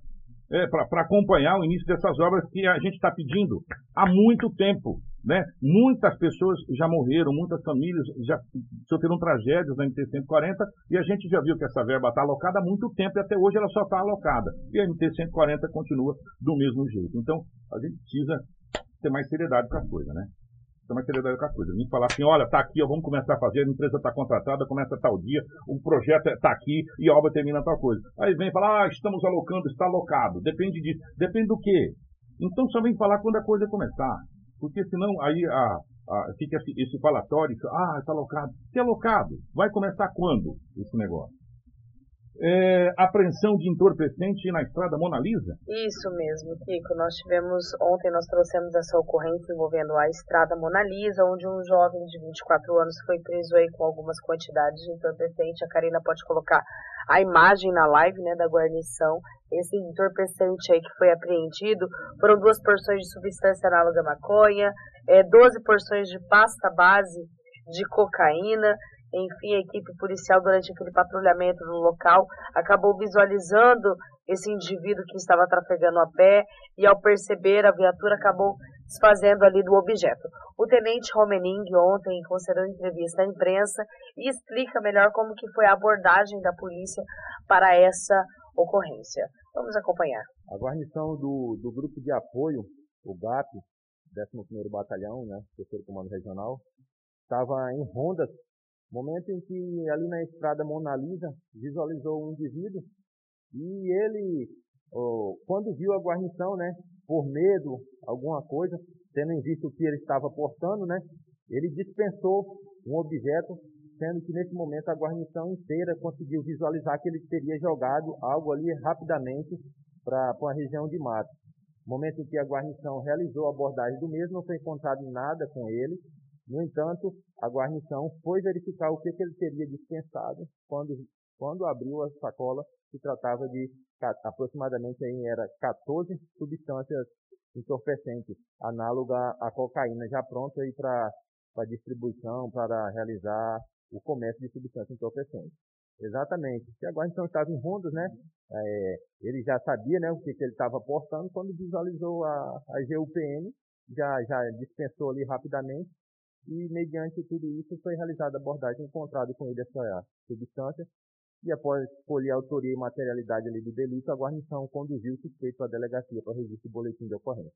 É, para acompanhar o início dessas obras que a gente está pedindo há muito tempo. Né? Muitas pessoas já morreram, muitas famílias já sofreram tragédias na MT-140 e a gente já viu que essa verba está alocada há muito tempo e até hoje ela só está alocada. E a MT-140 continua do mesmo jeito. Então, a gente precisa ter mais seriedade com a coisa, né? Ter mais seriedade com a coisa. Gente falar assim, olha, está aqui, vamos começar a fazer, a empresa está contratada, começa tal dia, o projeto está aqui e a obra termina tal coisa. Aí vem falar, ah, estamos alocando, está alocado. Depende disso. Depende do quê? Então só vem falar quando a coisa começar. Porque senão aí a, a, fica esse, esse falatório, ah, está alocado. Se é alocado, vai começar quando esse negócio? É, apreensão de entorpecente na estrada Mona Lisa? Isso mesmo, Kiko. Nós tivemos, ontem nós trouxemos essa ocorrência envolvendo a estrada Mona Lisa, onde um jovem de 24 anos foi preso aí com algumas quantidades de entorpecente. A Karina pode colocar a imagem na live né, da guarnição. Esse entorpecente aí que foi apreendido foram duas porções de substância análoga à maconha, é, 12 porções de pasta base de cocaína, enfim, a equipe policial, durante aquele patrulhamento no local, acabou visualizando esse indivíduo que estava trafegando a pé e, ao perceber, a viatura acabou desfazendo ali do objeto. O tenente Romening, ontem, concedeu entrevista à imprensa e explica melhor como que foi a abordagem da polícia para essa ocorrência. Vamos acompanhar. A guarnição do, do grupo de apoio, o GAP, 11º Batalhão, né, terceiro Comando Regional, estava em rondas Momento em que ali na estrada Mona Lisa visualizou um indivíduo e ele, quando viu a guarnição, né, por medo, alguma coisa, tendo em vista o que ele estava portando, né, ele dispensou um objeto, sendo que nesse momento a guarnição inteira conseguiu visualizar que ele teria jogado algo ali rapidamente para a região de mato. Momento em que a guarnição realizou a abordagem do mesmo, não foi encontrado nada com ele, no entanto, a guarnição foi verificar o que, que ele teria dispensado quando, quando abriu a sacola, se tratava de aproximadamente aí era 14 substâncias entorpecentes, análoga à cocaína, já pronta para distribuição, para realizar o comércio de substâncias entorpecentes. Exatamente. Se a guarnição estava em rondas, né? É, ele já sabia né, o que, que ele estava portando, quando visualizou a, a GUPN, já, já dispensou ali rapidamente e mediante tudo isso foi realizada a abordagem encontrado com ele essa substância e após colher a autoria e materialidade ali do delito, a guarnição conduziu o suspeito à delegacia para registro do boletim de ocorrência.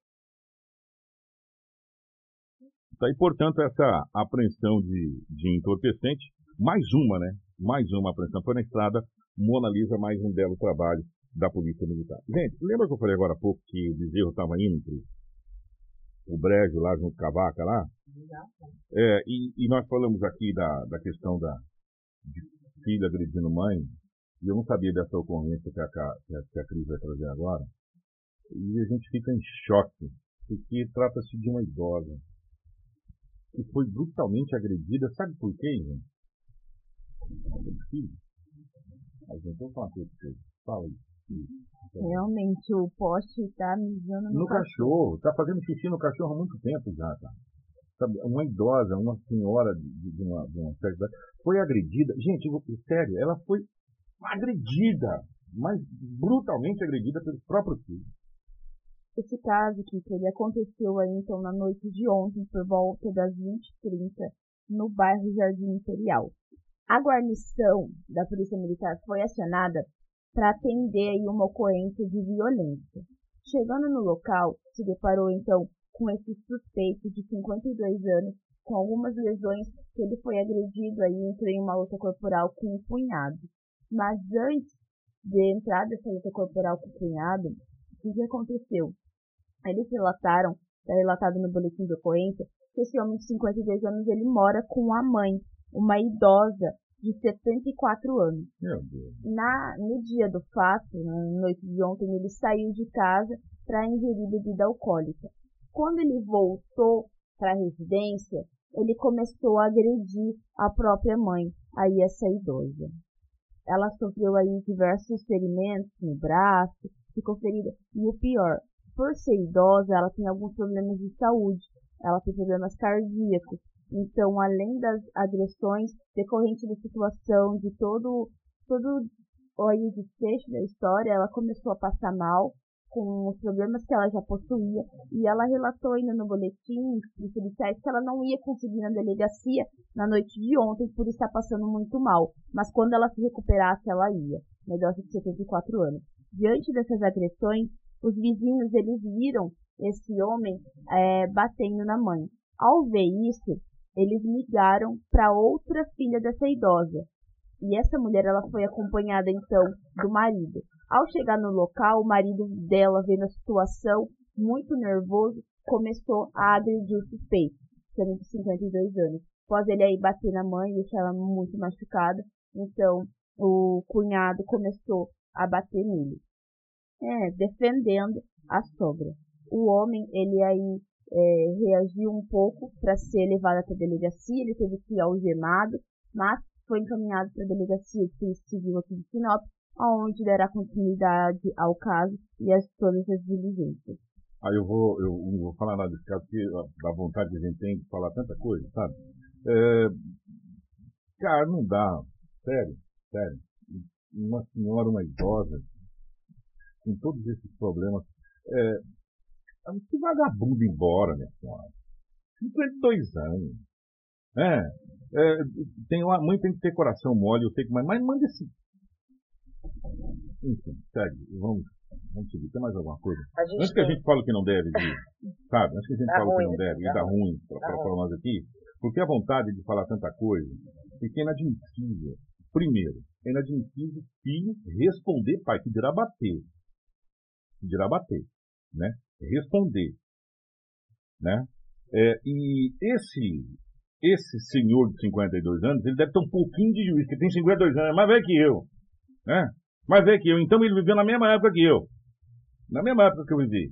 Tá aí, portanto, essa apreensão de, de entorpecente, mais uma, né? Mais uma apreensão. Foi na estrada, mais um belo trabalho da Polícia Militar. Gente, lembra que eu falei agora há pouco que o bezerro estava indo o brejo lá junto com a vaca lá? É, e, e nós falamos aqui da, da questão da filha agredindo mãe, e eu não sabia dessa ocorrência que a, que a, que a Cris vai trazer agora, e a gente fica em choque, porque trata-se de uma idosa que foi brutalmente agredida, sabe por quê, gente? Filho. A gente vai falar com você. Fala aí. Realmente, o poste está mijando no, No cachorro. Está fazendo xixi no cachorro há muito tempo já, tá? Sabe, uma idosa, uma senhora de, de uma, de uma certa idade, foi agredida. Gente, eu- sério, ela foi agredida, mas brutalmente agredida pelos próprios filhos. Esse caso, que ele aconteceu aí, então, na noite de ontem, por volta das 20h30, no bairro Jardim Imperial. A guarnição da Polícia Militar foi acionada para atender aí uma ocorrência de violência. Chegando no local, se deparou então com esse suspeito de 52 anos, com algumas lesões, que ele foi agredido aí, entrou em uma luta corporal com o cunhado. Mas antes de entrar dessa luta corporal com o cunhado, o que, que aconteceu? Eles relataram, é relatado no boletim de ocorrência, que esse homem de 52 anos ele mora com a mãe, uma idosa de 74 anos. Na, no dia do fato, na noite de ontem, ele saiu de casa para ingerir bebida alcoólica. Quando ele voltou para a residência, ele começou a agredir a própria mãe, aí essa idosa. Ela sofreu aí diversos ferimentos no braço, ficou ferida. E o pior, por ser idosa, ela tem alguns problemas de saúde. Ela tem problemas cardíacos. Então, além das agressões decorrentes da situação, de todo, todo o desfecho da história, ela começou a passar mal com os problemas que ela já possuía e ela relatou ainda no boletim dos policiais que ela não ia conseguir na delegacia na noite de ontem por estar passando muito mal, mas quando ela se recuperasse ela ia, idosa de 74 anos. Diante dessas agressões, os vizinhos eles viram esse homem é, batendo na mãe. Ao ver isso, eles ligaram para outra filha dessa idosa. E essa mulher ela foi acompanhada então do marido. Ao chegar no local, o marido dela, vendo a situação, muito nervoso, começou a agredir o suspeito, sendo de 52 anos. Após ele aí bater na mãe, deixar ela muito machucada, então o cunhado começou a bater nele. É, defendendo a sogra. O homem, ele aí é, reagiu um pouco para ser levado até a delegacia, ele teve que ir algemado, mas foi encaminhado para a delegacia de polícia civil aqui de Sinop, onde dará continuidade ao caso e as todas as diligências. Aí eu vou, eu não vou falar nada desse caso, porque dá vontade que a gente tem de falar tanta coisa, sabe? É, cara, não dá. Sério, sério. Uma senhora, uma idosa, com todos esses problemas, é, que vagabundo embora, minha senhora. 52 anos. É, é, tem uma mãe tem que ter coração mole, eu sei que, mas, mas manda esse. Enfim, segue, vamos, vamos seguir. Tem mais alguma coisa? A gente Antes que a tem- gente fale que não deve, de, sabe? Antes que a gente Dá fale que ruim, não deve e dá dá ruim. para ruim. nós aqui, porque a vontade de falar tanta coisa fica inadmissível. Primeiro, é inadmissível filho responder pai, que dirá bater. Que dirá bater, né? Responder, né? É, e esse esse senhor de 52 anos, ele deve ter um pouquinho de juízo, que tem 52 anos, é mais velho que eu, né? Mais velho que eu. Então ele viveu na mesma época que eu. Na mesma época que eu vivi.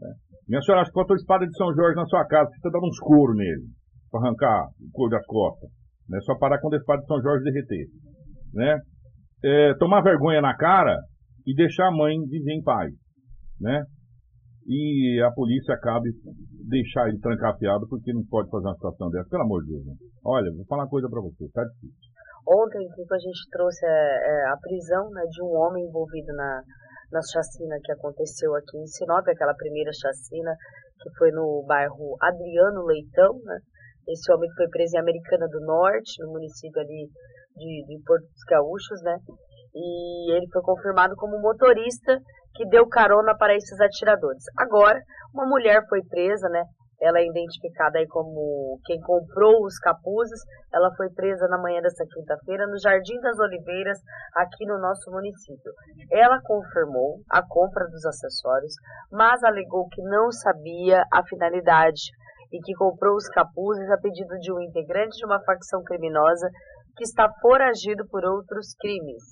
né? Minha senhora, acho que a espada de São Jorge na sua casa, precisa dar uns couro nele, para arrancar o couro das costas. Né? Só parar quando a espada de São Jorge derreter. Né? É, tomar vergonha na cara e deixar a mãe viver em paz. Né? E a polícia acabe deixar ele trancafiado porque não pode fazer uma situação dessa. Pelo amor de Deus. Olha, vou falar uma coisa para você, tá difícil. Ontem, Kiko, a gente trouxe é, é, a prisão né, de um homem envolvido na, na chacina que aconteceu aqui em Sinop, aquela primeira chacina que foi no bairro Adriano Leitão. Né? Esse homem foi preso em Americana do Norte, no município ali de, de Porto dos Gaúchos, né? E ele foi confirmado como motorista que deu carona para esses atiradores. Agora, uma mulher foi presa, né? Ela é identificada aí como quem comprou os capuzes. Ela foi presa na manhã desta quinta-feira no Jardim das Oliveiras, aqui no nosso município. Ela confirmou a compra dos acessórios, mas alegou que não sabia a finalidade e que comprou os capuzes a pedido de um integrante de uma facção criminosa que está foragido por outros crimes.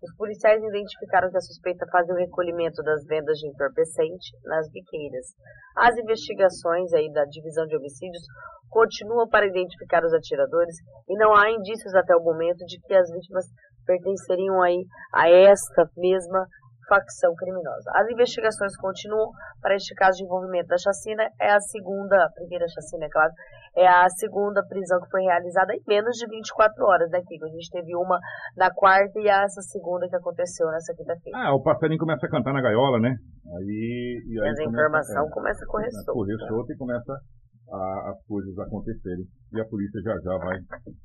Os policiais identificaram que a suspeita fazia o recolhimento das vendas de entorpecente nas biqueiras. As investigações aí da divisão de homicídios continuam para identificar os atiradores e não há indícios até o momento de que as vítimas pertenceriam aí a esta mesma facção criminosa. As investigações continuam para este caso de envolvimento da chacina. É a segunda, a primeira chacina, é claro, é a segunda prisão que foi realizada em menos de 24 horas, né, Kiko? A gente teve uma na quarta e essa segunda que aconteceu nessa quinta-feira. Ah, o passarinho começa a cantar na gaiola, né? Aí, e aí a informação é, começa a correr solta. Correr solta e começa a, as coisas acontecerem. E a polícia já já vai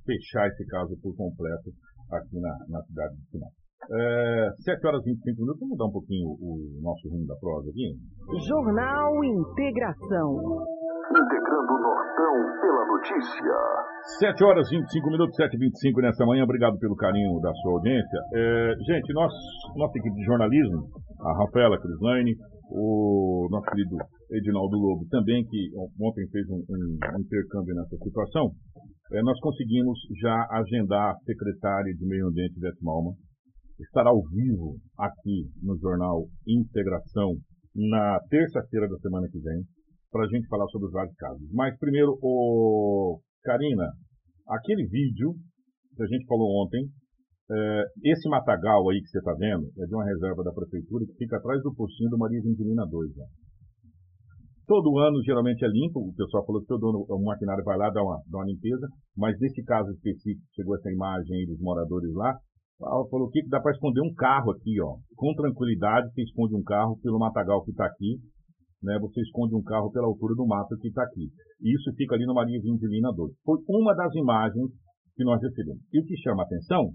fechar esse caso por completo aqui na, na cidade de Sinop. É, 7 horas e 25 minutos, vamos mudar um pouquinho o, o nosso rumo da prosa aqui. Jornal Integração. Integrando o Nortão pela notícia. 7 horas e 25 minutos, 7 e 25 nessa manhã. Obrigado pelo carinho da sua audiência. É, gente, nós, nossa equipe de jornalismo, a Rafaela Crislaine, o nosso querido Edinaldo Lobo também, que ontem fez um, um, um intercâmbio nessa situação, é, nós conseguimos já agendar a secretária de Meio Ambiente, Beth Malma, estará ao vivo aqui no jornal Integração na terça-feira da semana que vem para a gente falar sobre os vários casos. Mas primeiro, o Karina, aquele vídeo que a gente falou ontem, é, esse matagal aí que você está vendo é de uma reserva da prefeitura que fica atrás do postinho do Maria Vintilina 2. Né? Todo ano geralmente é limpo, o pessoal falou que todo ano o maquinário vai lá dar uma, dar uma limpeza, mas nesse caso específico, chegou essa imagem aí dos moradores lá, ela falou que dá para esconder um carro aqui, ó. Com tranquilidade, você esconde um carro pelo matagal que está aqui, né? Você esconde um carro pela altura do mato que está aqui. E isso fica ali no Maria Vindilina 2. Foi uma das imagens que nós recebemos. E o que chama a atenção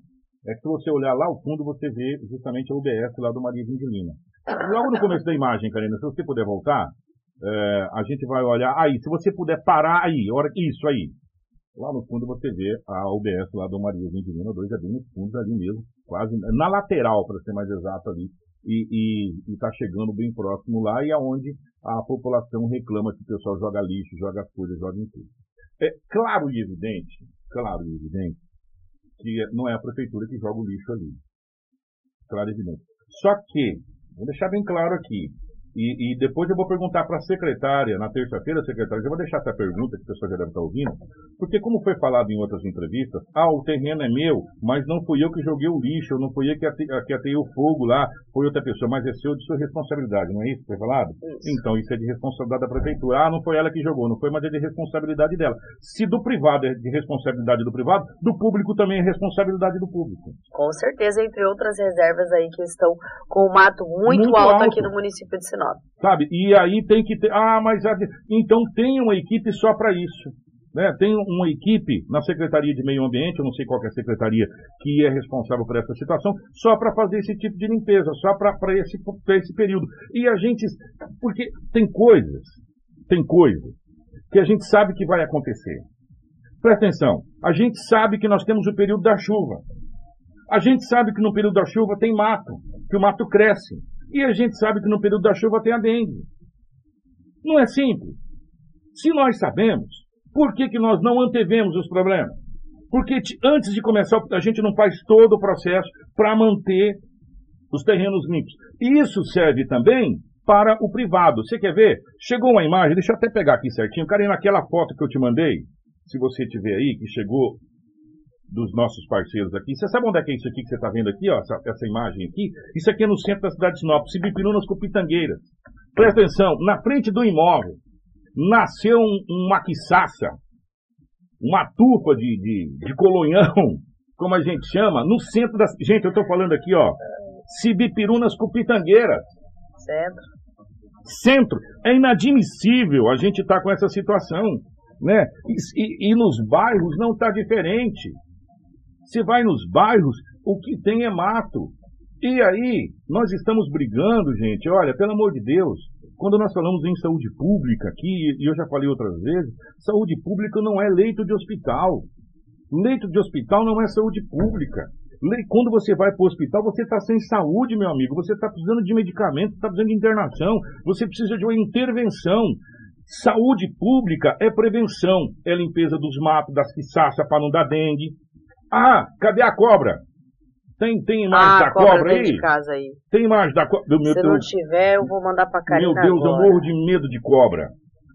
é que se você olhar lá ao fundo, você vê justamente a UBS lá do Maria Vindilina. Logo no começo da imagem, Karina, se você puder voltar, é, a gente vai olhar. Aí, se você puder parar aí, isso aí. Lá no fundo você vê a UBS lá do Maria Vindilina 2, é bem no fundo ali mesmo, quase na lateral, para ser mais exato ali, e está chegando bem próximo lá e aonde a população reclama que o pessoal joga lixo, joga coisas, joga em tudo. É claro e evidente, claro e evidente, que não é a prefeitura que joga o lixo ali. Claro e evidente. Só que, vou deixar bem claro aqui, e, e, depois eu vou perguntar para a secretária, na terça-feira, secretária, eu vou deixar essa pergunta que a pessoa já deve estar ouvindo, porque como foi falado em outras entrevistas, ah, o terreno é meu, mas não fui eu que joguei o lixo, não fui eu que, ate, que atei o fogo lá, foi outra pessoa, mas é seu de sua responsabilidade, não é isso que foi falado? Isso. Então, isso é de responsabilidade da prefeitura. Ah, não foi ela que jogou, não foi, mas é de responsabilidade dela. Se do privado é de responsabilidade do privado, do público também é responsabilidade do público. Com certeza, entre outras reservas aí que estão com o mato muito, muito alto, alto aqui no município de Sinop. Sabe? E aí tem que ter. Ah, mas. Então tem uma equipe só para isso. Né? Tem uma equipe na Secretaria de Meio Ambiente, eu não sei qual é a secretaria que é responsável por essa situação, só para fazer esse tipo de limpeza, só para esse, esse período. E a gente. Porque tem coisas, tem coisas que a gente sabe que vai acontecer. Presta atenção, a gente sabe que nós temos o período da chuva. A gente sabe que no período da chuva tem mato, que o mato cresce. E a gente sabe que no período da chuva tem a dengue. Não é simples. Se nós sabemos, por que, que nós não antevemos os problemas? Porque antes de começar, a gente não faz todo o processo para manter os terrenos limpos. E isso serve também para o privado. Você quer ver? Chegou uma imagem, deixa eu até pegar aqui certinho. Cara, naquela foto que eu te mandei, se você tiver aí, que chegou dos nossos parceiros aqui. Você sabe onde é que é isso aqui que você está vendo aqui, ó, essa, essa, imagem aqui? Isso aqui é no centro da cidade de Sinop, Sibipirunas com Pitangueiras. Presta atenção, na frente do imóvel nasceu um, uma quiçaça, uma tufa de, de, de colonhão, como a gente chama, no centro da... Gente, eu estou falando aqui, ó, Sibipirunas com Pitangueiras. Centro. Centro. É inadmissível a gente estar tá com essa situação. Né? E, e, e nos bairros não está diferente. Você vai nos bairros, o que tem é mato. E aí, nós estamos brigando, gente, olha, pelo amor de Deus, quando nós falamos em saúde pública aqui, e eu já falei outras vezes, saúde pública não é leito de hospital. Leito de hospital não é saúde pública. Quando você vai para o hospital, você está sem saúde, meu amigo. Você está precisando de medicamento, está precisando de internação. Você precisa de uma intervenção. Saúde pública é prevenção. É limpeza dos matos, das quiçaças para não dar dengue. Ah, cadê a cobra? Tem, tem imagem ah, da cobra, cobra aí? De casa aí? Tem imagem da cobra? Se não tiver, eu vou mandar para Karina Meu Deus, agora. eu morro de medo de cobra.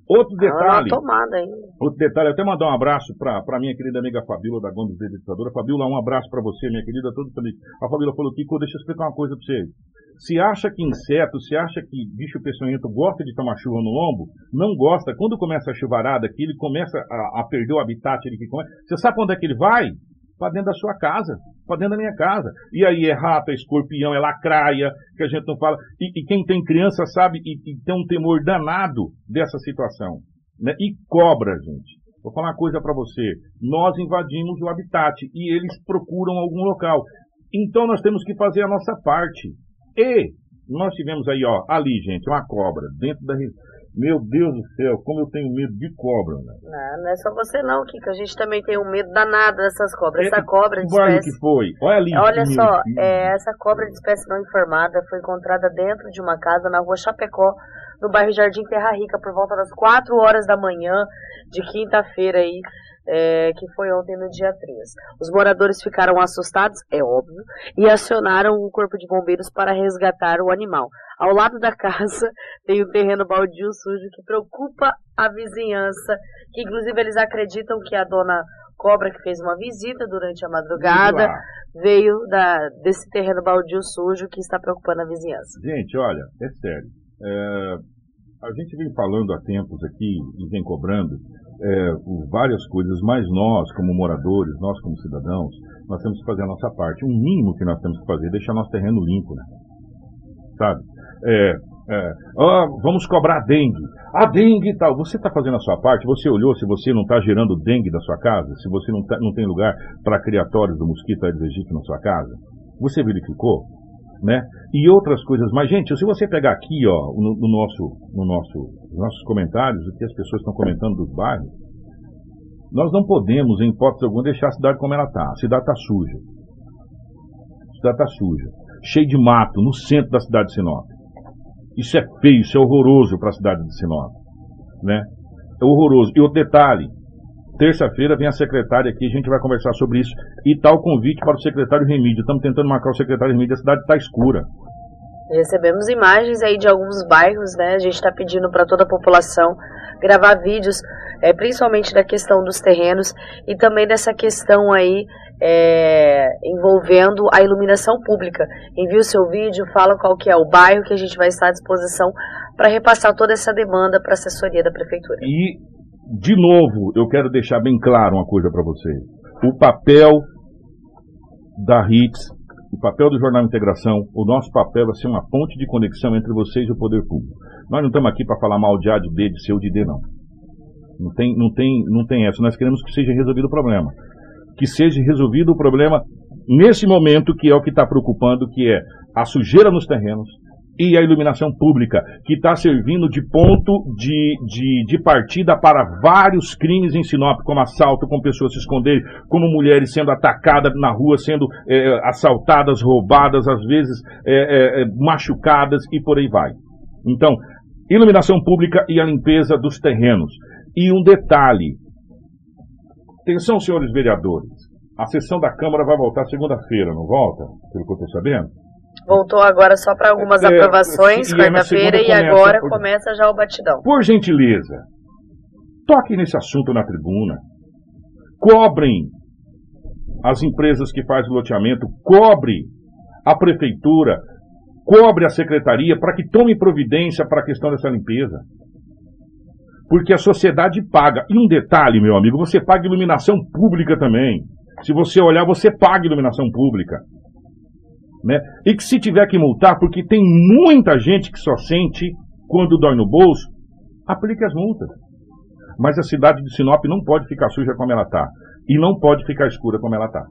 Outro detalhe. Ah, tomada, hein? Outro detalhe, até mandar um abraço para minha querida amiga Fabíola da Gomes Editadora. Fabíola, um abraço para você, minha querida, todo feliz. A Fabíola falou que, deixa eu explicar uma coisa para você. Se acha que inseto, se acha que bicho peçonhento gosta de tomar chuva no lombo, não gosta. Quando começa a chuvarada, que ele começa a, a perder o habitat, ele que come, você sabe onde é que ele vai? Para dentro da sua casa, para dentro da minha casa. E aí é rato, é escorpião, é lacraia, que a gente não fala. E, e quem tem criança sabe e, e, tem um temor danado dessa situação. Né? E cobra, gente. Vou falar uma coisa para você. Nós invadimos o habitat e eles procuram algum local. Então nós temos que fazer a nossa parte. E nós tivemos aí, ó, ali, gente, uma cobra dentro da meu Deus do céu, como eu tenho medo de cobra, né? Não, não é só você não, Kiko. A gente também tem um medo danado dessas cobras. Essa é, cobra de espécie... que foi? Olha ali. Olha só, é, essa cobra de espécie não informada foi encontrada dentro de uma casa na rua Chapecó, no bairro Jardim Terra Rica, por volta das 4 horas da manhã de quinta-feira aí é, que foi ontem no dia 3. Os moradores ficaram assustados, é óbvio, e acionaram o corpo de bombeiros para resgatar o animal. Ao lado da casa tem um terreno baldio sujo que preocupa a vizinhança, que inclusive eles acreditam que a dona Cobra, que fez uma visita durante a madrugada, veio da, desse terreno baldio sujo que está preocupando a vizinhança. Gente, olha, é sério. É, a gente vem falando há tempos aqui e vem cobrando é, várias coisas, mas nós, como moradores, nós como cidadãos, nós temos que fazer a nossa parte. O mínimo que nós temos que fazer é deixar nosso terreno limpo, né? Sabe? É, é, vamos cobrar dengue. A dengue e tal. Você está fazendo a sua parte? Você olhou se você não está gerando dengue da sua casa? Se você não, tá, não tem lugar para criatórios do mosquito Aedes aegypti na sua casa? Você verificou? Né? E outras coisas mais. Gente, se você pegar aqui, ó, no, no nosso, no nosso, nos nossos comentários, o que as pessoas estão comentando dos bairros, nós não podemos, em hipótese alguma, deixar a cidade como ela está. A cidade está suja. A cidade está suja. Cheio de mato, no centro da cidade de Sinop. Isso é feio, isso é horroroso para a cidade de Sinop. Né? É horroroso. E outro detalhe, Terça-feira vem a secretária aqui, a gente vai conversar sobre isso. E tal tá convite para o secretário Remídio. Estamos tentando marcar o secretário Remídio, a cidade está escura. Recebemos imagens aí de alguns bairros, né? A gente está pedindo para toda a população gravar vídeos, é, principalmente da questão dos terrenos e também dessa questão aí é, envolvendo a iluminação pública. Envie o seu vídeo, fala qual que é o bairro que a gente vai estar à disposição para repassar toda essa demanda para a assessoria da prefeitura. E de novo, eu quero deixar bem claro uma coisa para vocês. O papel da HITS, o papel do Jornal Integração, o nosso papel é ser uma ponte de conexão entre vocês e o poder público. Nós não estamos aqui para falar mal de A, de B, de C ou de D, não. Não tem, não, tem, não tem essa. Nós queremos que seja resolvido o problema. Que seja resolvido o problema nesse momento que é o que está preocupando, que é a sujeira nos terrenos, e a iluminação pública, que está servindo de ponto de, de, de, partida para vários crimes em Sinop, como assalto, com pessoas se esconderem, como mulheres sendo atacadas na rua, sendo é, assaltadas, roubadas, às vezes é, é, machucadas e por aí vai. Então, iluminação pública e a limpeza dos terrenos. E um detalhe. Atenção, senhores vereadores. A sessão da Câmara vai voltar segunda-feira, não volta? Pelo que eu estou sabendo? Voltou agora só para algumas é, aprovações, quarta-feira, e agora por... começa já o batidão. Por gentileza, toque nesse assunto na tribuna. Cobrem as empresas que fazem o loteamento, cobre a prefeitura, cobre a secretaria para que tome providência para a questão dessa limpeza. Porque a sociedade paga. E um detalhe, meu amigo, você paga iluminação pública também. Se você olhar, você paga iluminação pública né? E que se tiver que multar, porque tem muita gente que só sente quando dói no bolso, aplique as multas. Mas a cidade de Sinop não pode ficar suja como ela está. E não pode ficar escura como ela está.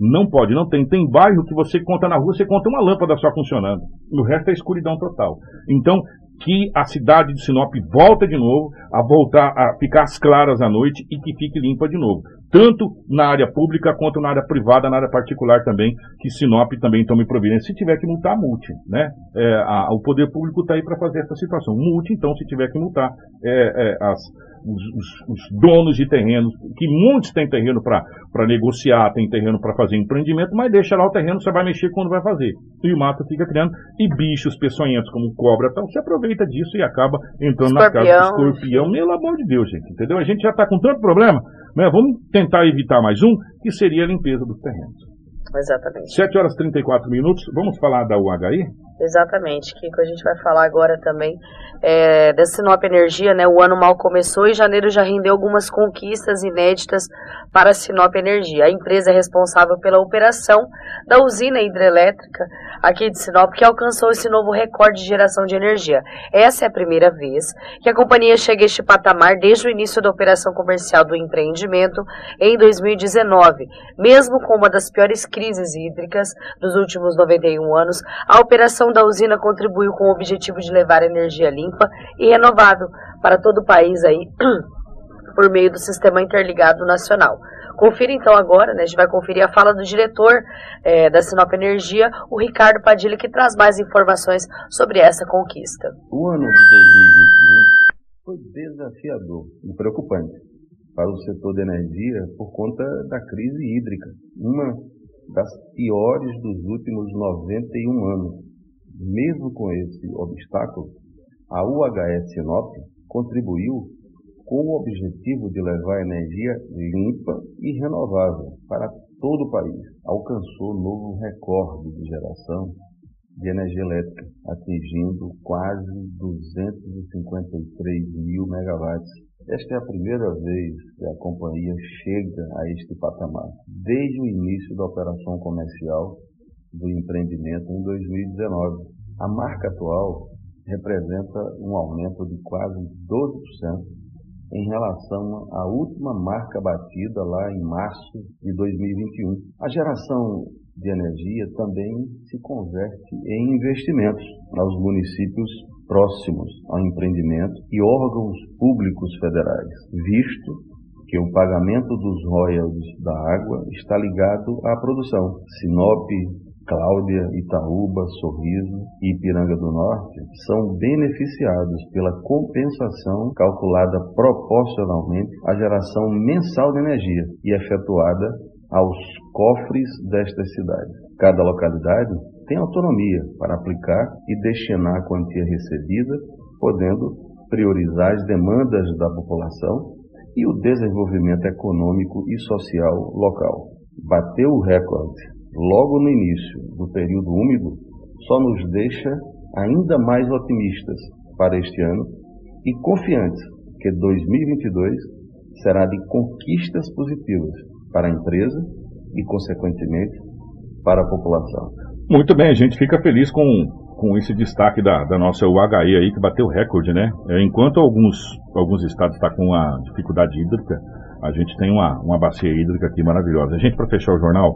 Não pode, não tem. Tem bairro que você conta na rua, você conta uma lâmpada só funcionando. O resto é escuridão total. Então, que a cidade de Sinop volta de novo a voltar a ficar às claras à noite e que fique limpa de novo. Tanto na área pública quanto na área privada, na área particular também, que Sinop também tome providência. Se tiver que multar, multe. Né? É, a, o poder público está aí para fazer essa situação. Multe, então, se tiver que multar é, é, as, os, os, os, donos de terrenos, que muitos têm terreno para negociar, tem terreno para fazer empreendimento, mas deixa lá o terreno, você vai mexer quando vai fazer. E o mato fica criando, e bichos peçonhentos como cobra tal, se aproveita disso e acaba entrando escorpião. na casa do escorpião. Pelo amor de Deus, gente, entendeu? A gente já está com tanto problema, né? vamos tentar evitar mais um, que seria a limpeza dos terrenos. Exatamente. 7 horas e 34 minutos, vamos falar da UHI? Exatamente, Kiko. A gente vai falar agora também é, da Sinop Energia, né? O ano mal começou e janeiro já rendeu algumas conquistas inéditas para a Sinop Energia. A empresa é responsável pela operação da usina hidrelétrica aqui de Sinop, que alcançou esse novo recorde de geração de energia. Essa é a primeira vez que a companhia chega a este patamar desde o início da operação comercial do empreendimento em 2019. Mesmo com uma das piores crises hídricas dos últimos 91 anos, a operação da usina contribuiu com o objetivo de levar energia limpa e renovável para todo o país aí por meio do Sistema Interligado Nacional. Confira então agora, né, a gente vai conferir a fala do diretor é, da Sinop Energia, o Ricardo Padilha, que traz mais informações sobre essa conquista. O ano de 2021 foi desafiador e preocupante para o setor da energia por conta da crise hídrica, uma das piores dos últimos 91 anos. Mesmo com esse obstáculo, a UHS Sinop contribuiu com o objetivo de levar energia limpa e renovável para todo o país. Alcançou novo recorde de geração de energia elétrica, atingindo quase 253 mil megawatts. Esta é a primeira vez que a companhia chega a este patamar, desde o início da operação comercial do empreendimento em 2019. A marca atual representa um aumento de quase 12% em relação à última marca batida lá em março de 2021. A geração de energia também se converte em investimentos aos municípios próximos ao empreendimento e órgãos públicos federais, visto que o pagamento dos royalties da água está ligado à produção. Sinop, Cláudia, Itaúba, Sorriso e Ipiranga do Norte são beneficiados pela compensação calculada proporcionalmente à geração mensal de energia e efetuada aos cofres destas cidades. Cada localidade tem autonomia para aplicar e destinar a quantia recebida, podendo priorizar as demandas da população e o desenvolvimento econômico e social local. Bateu o recorde logo no início do período úmido, só nos deixa ainda mais otimistas para este ano e confiantes que 2022 será de conquistas positivas para a empresa e, consequentemente, para a população. Muito bem, a gente fica feliz com, com esse destaque da, da nossa UHE aí, que bateu recorde, né? É, enquanto alguns, alguns estados estão tá com a dificuldade hídrica, a gente tem uma, uma bacia hídrica aqui maravilhosa. A gente, para fechar o jornal,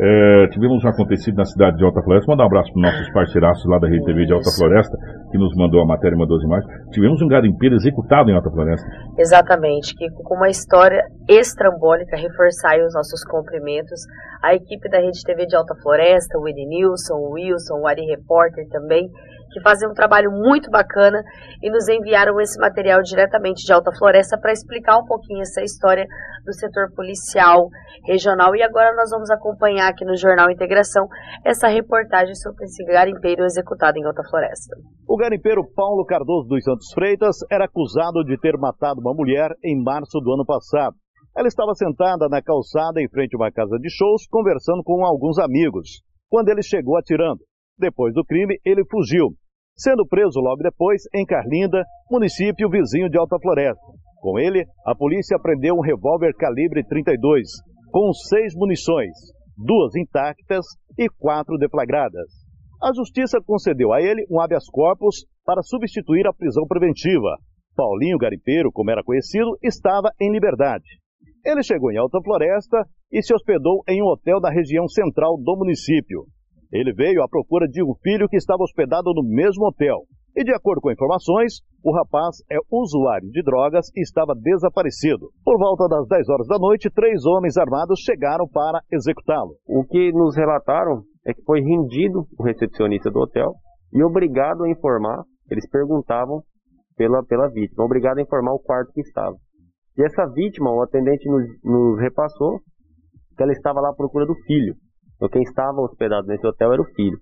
é, tivemos um acontecido na cidade de Alta Floresta. Mandar um abraço para nossos parceiraços lá da Rede TV de Alta Floresta, que nos mandou a matéria e mandou as imagens. Tivemos um garimpeiro executado em Alta Floresta. Exatamente, que com uma história estrambólica, reforçar os nossos cumprimentos. A equipe da Rede TV de Alta Floresta, o Willy Nilson, o Wilson, o Ari Repórter também, que fazem um trabalho muito bacana e nos enviaram esse material diretamente de Alta Floresta para explicar um pouquinho essa história do setor policial regional. E agora nós vamos acompanhar aqui no Jornal Integração essa reportagem sobre esse garimpeiro executado em Alta Floresta. O garimpeiro Paulo Cardoso dos Santos Freitas era acusado de ter matado uma mulher em março do ano passado. Ela estava sentada na calçada em frente a uma casa de shows, conversando com alguns amigos, quando ele chegou atirando. Depois do crime, ele fugiu, sendo preso logo depois em Carlinda, município vizinho de Alta Floresta. Com ele, a polícia prendeu um revólver calibre 32, com seis munições, duas intactas e quatro deflagradas. A justiça concedeu a ele um habeas corpus para substituir a prisão preventiva. Paulinho Garipeiro, como era conhecido, estava em liberdade. Ele chegou em Alta Floresta e se hospedou em um hotel da região central do município. Ele veio à procura de um filho que estava hospedado no mesmo hotel. E de acordo com informações, o rapaz é usuário de drogas e estava desaparecido. Por volta das 10 horas da noite, três homens armados chegaram para executá-lo. O que nos relataram é que foi rendido o recepcionista do hotel e obrigado a informar, eles perguntavam pela, pela vítima, obrigado a informar o quarto que estava. E essa vítima, o atendente nos, nos repassou que ela estava lá à procura do filho. Então quem estava hospedado nesse hotel era o filho.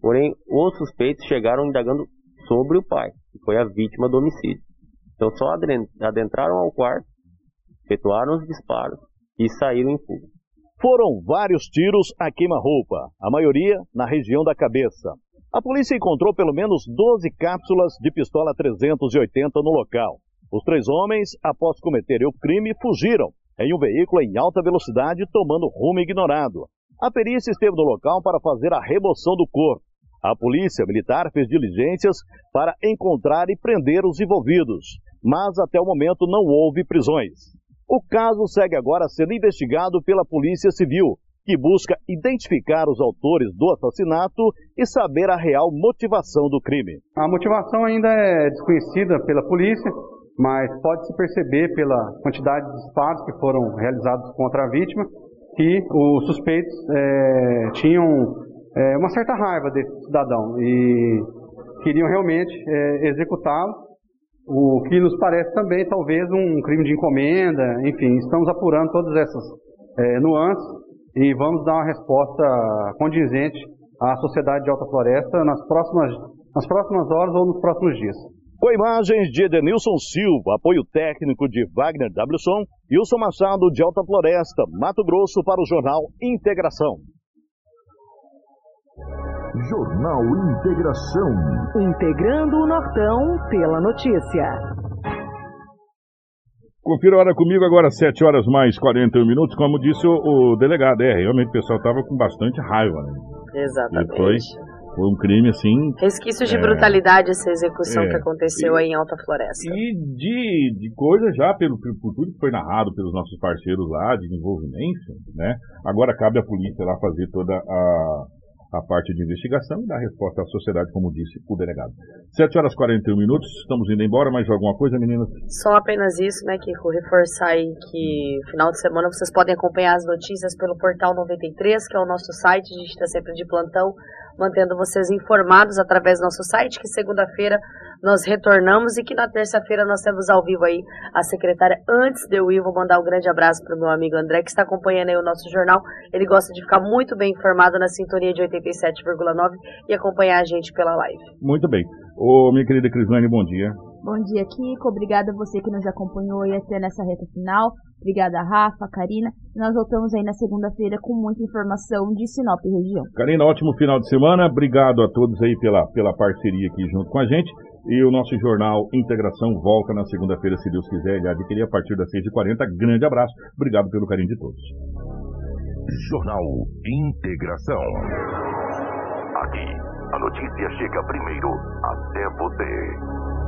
Porém, os suspeitos chegaram indagando sobre o pai, que foi a vítima do homicídio. Então só adentraram ao quarto, efetuaram os disparos e saíram em fuga. Foram vários tiros a queima-roupa, a maioria na região da cabeça. A polícia encontrou pelo menos 12 cápsulas de pistola 380 no local. Os três homens, após cometerem o crime, fugiram em um veículo em alta velocidade, tomando rumo ignorado. A perícia esteve no local para fazer a remoção do corpo. A polícia militar fez diligências para encontrar e prender os envolvidos, mas até o momento não houve prisões. O caso segue agora sendo investigado pela Polícia Civil, que busca identificar os autores do assassinato e saber a real motivação do crime. A motivação ainda é desconhecida pela polícia, mas pode-se perceber pela quantidade de disparos que foram realizados contra a vítima que os suspeitos é, tinham é, uma certa raiva desse cidadão e queriam realmente é, executá-lo. O que nos parece também talvez um crime de encomenda, enfim, estamos apurando todas essas é, nuances e vamos dar uma resposta condizente à sociedade de Alta Floresta nas próximas, nas próximas horas ou nos próximos dias. Com imagens de Edenilson Silva, apoio técnico de Wagner Wson, Wilson Machado de Alta Floresta, Mato Grosso para o Jornal Integração. Jornal Integração. Integrando o Nortão pela notícia. Confira a hora comigo agora, 7 horas mais 41 minutos. Como disse o, o delegado, é, realmente o pessoal estava com bastante raiva. Né? Exatamente. E foi, foi um crime assim. Resquícios de é, brutalidade essa execução é, que aconteceu e- aí em Alta Floresta. E de, de coisa já, pelo, pelo- por tudo que foi narrado pelos nossos parceiros lá, de envolvimento, né? Agora cabe à polícia lá fazer toda a, a parte de investigação e dar resposta à sociedade, como disse o delegado. 7 horas e 41 minutos, estamos indo embora. Mais alguma coisa, meninas? Só apenas isso, né, Kiko? Reforçar aí que final de semana vocês podem acompanhar as notícias pelo Portal 93, que é o nosso site. A gente está sempre de plantão, mantendo vocês informados através do nosso site, que segunda-feira nós retornamos e que na terça-feira nós temos ao vivo aí a secretária. Antes de eu ir, vou mandar um grande abraço para o meu amigo André, que está acompanhando aí o nosso jornal. Ele gosta de ficar muito bem informado na sintonia de 87,9 e acompanhar a gente pela live. Muito bem. Ô, minha querida Crislane, bom dia. Bom dia, Kiko. Obrigada a você que nos acompanhou aí até nessa reta final. Obrigada, Rafa, Karina. Nós voltamos aí na segunda-feira com muita informação de Sinop e região. Karina, ótimo final de semana. Obrigado a todos aí pela, pela parceria aqui junto com a gente. E o nosso jornal Integração volta na segunda-feira, se Deus quiser. Ele adquirir a partir das 6h40. Grande abraço. Obrigado pelo carinho de todos. Jornal Integração. Aqui, a notícia chega primeiro até você.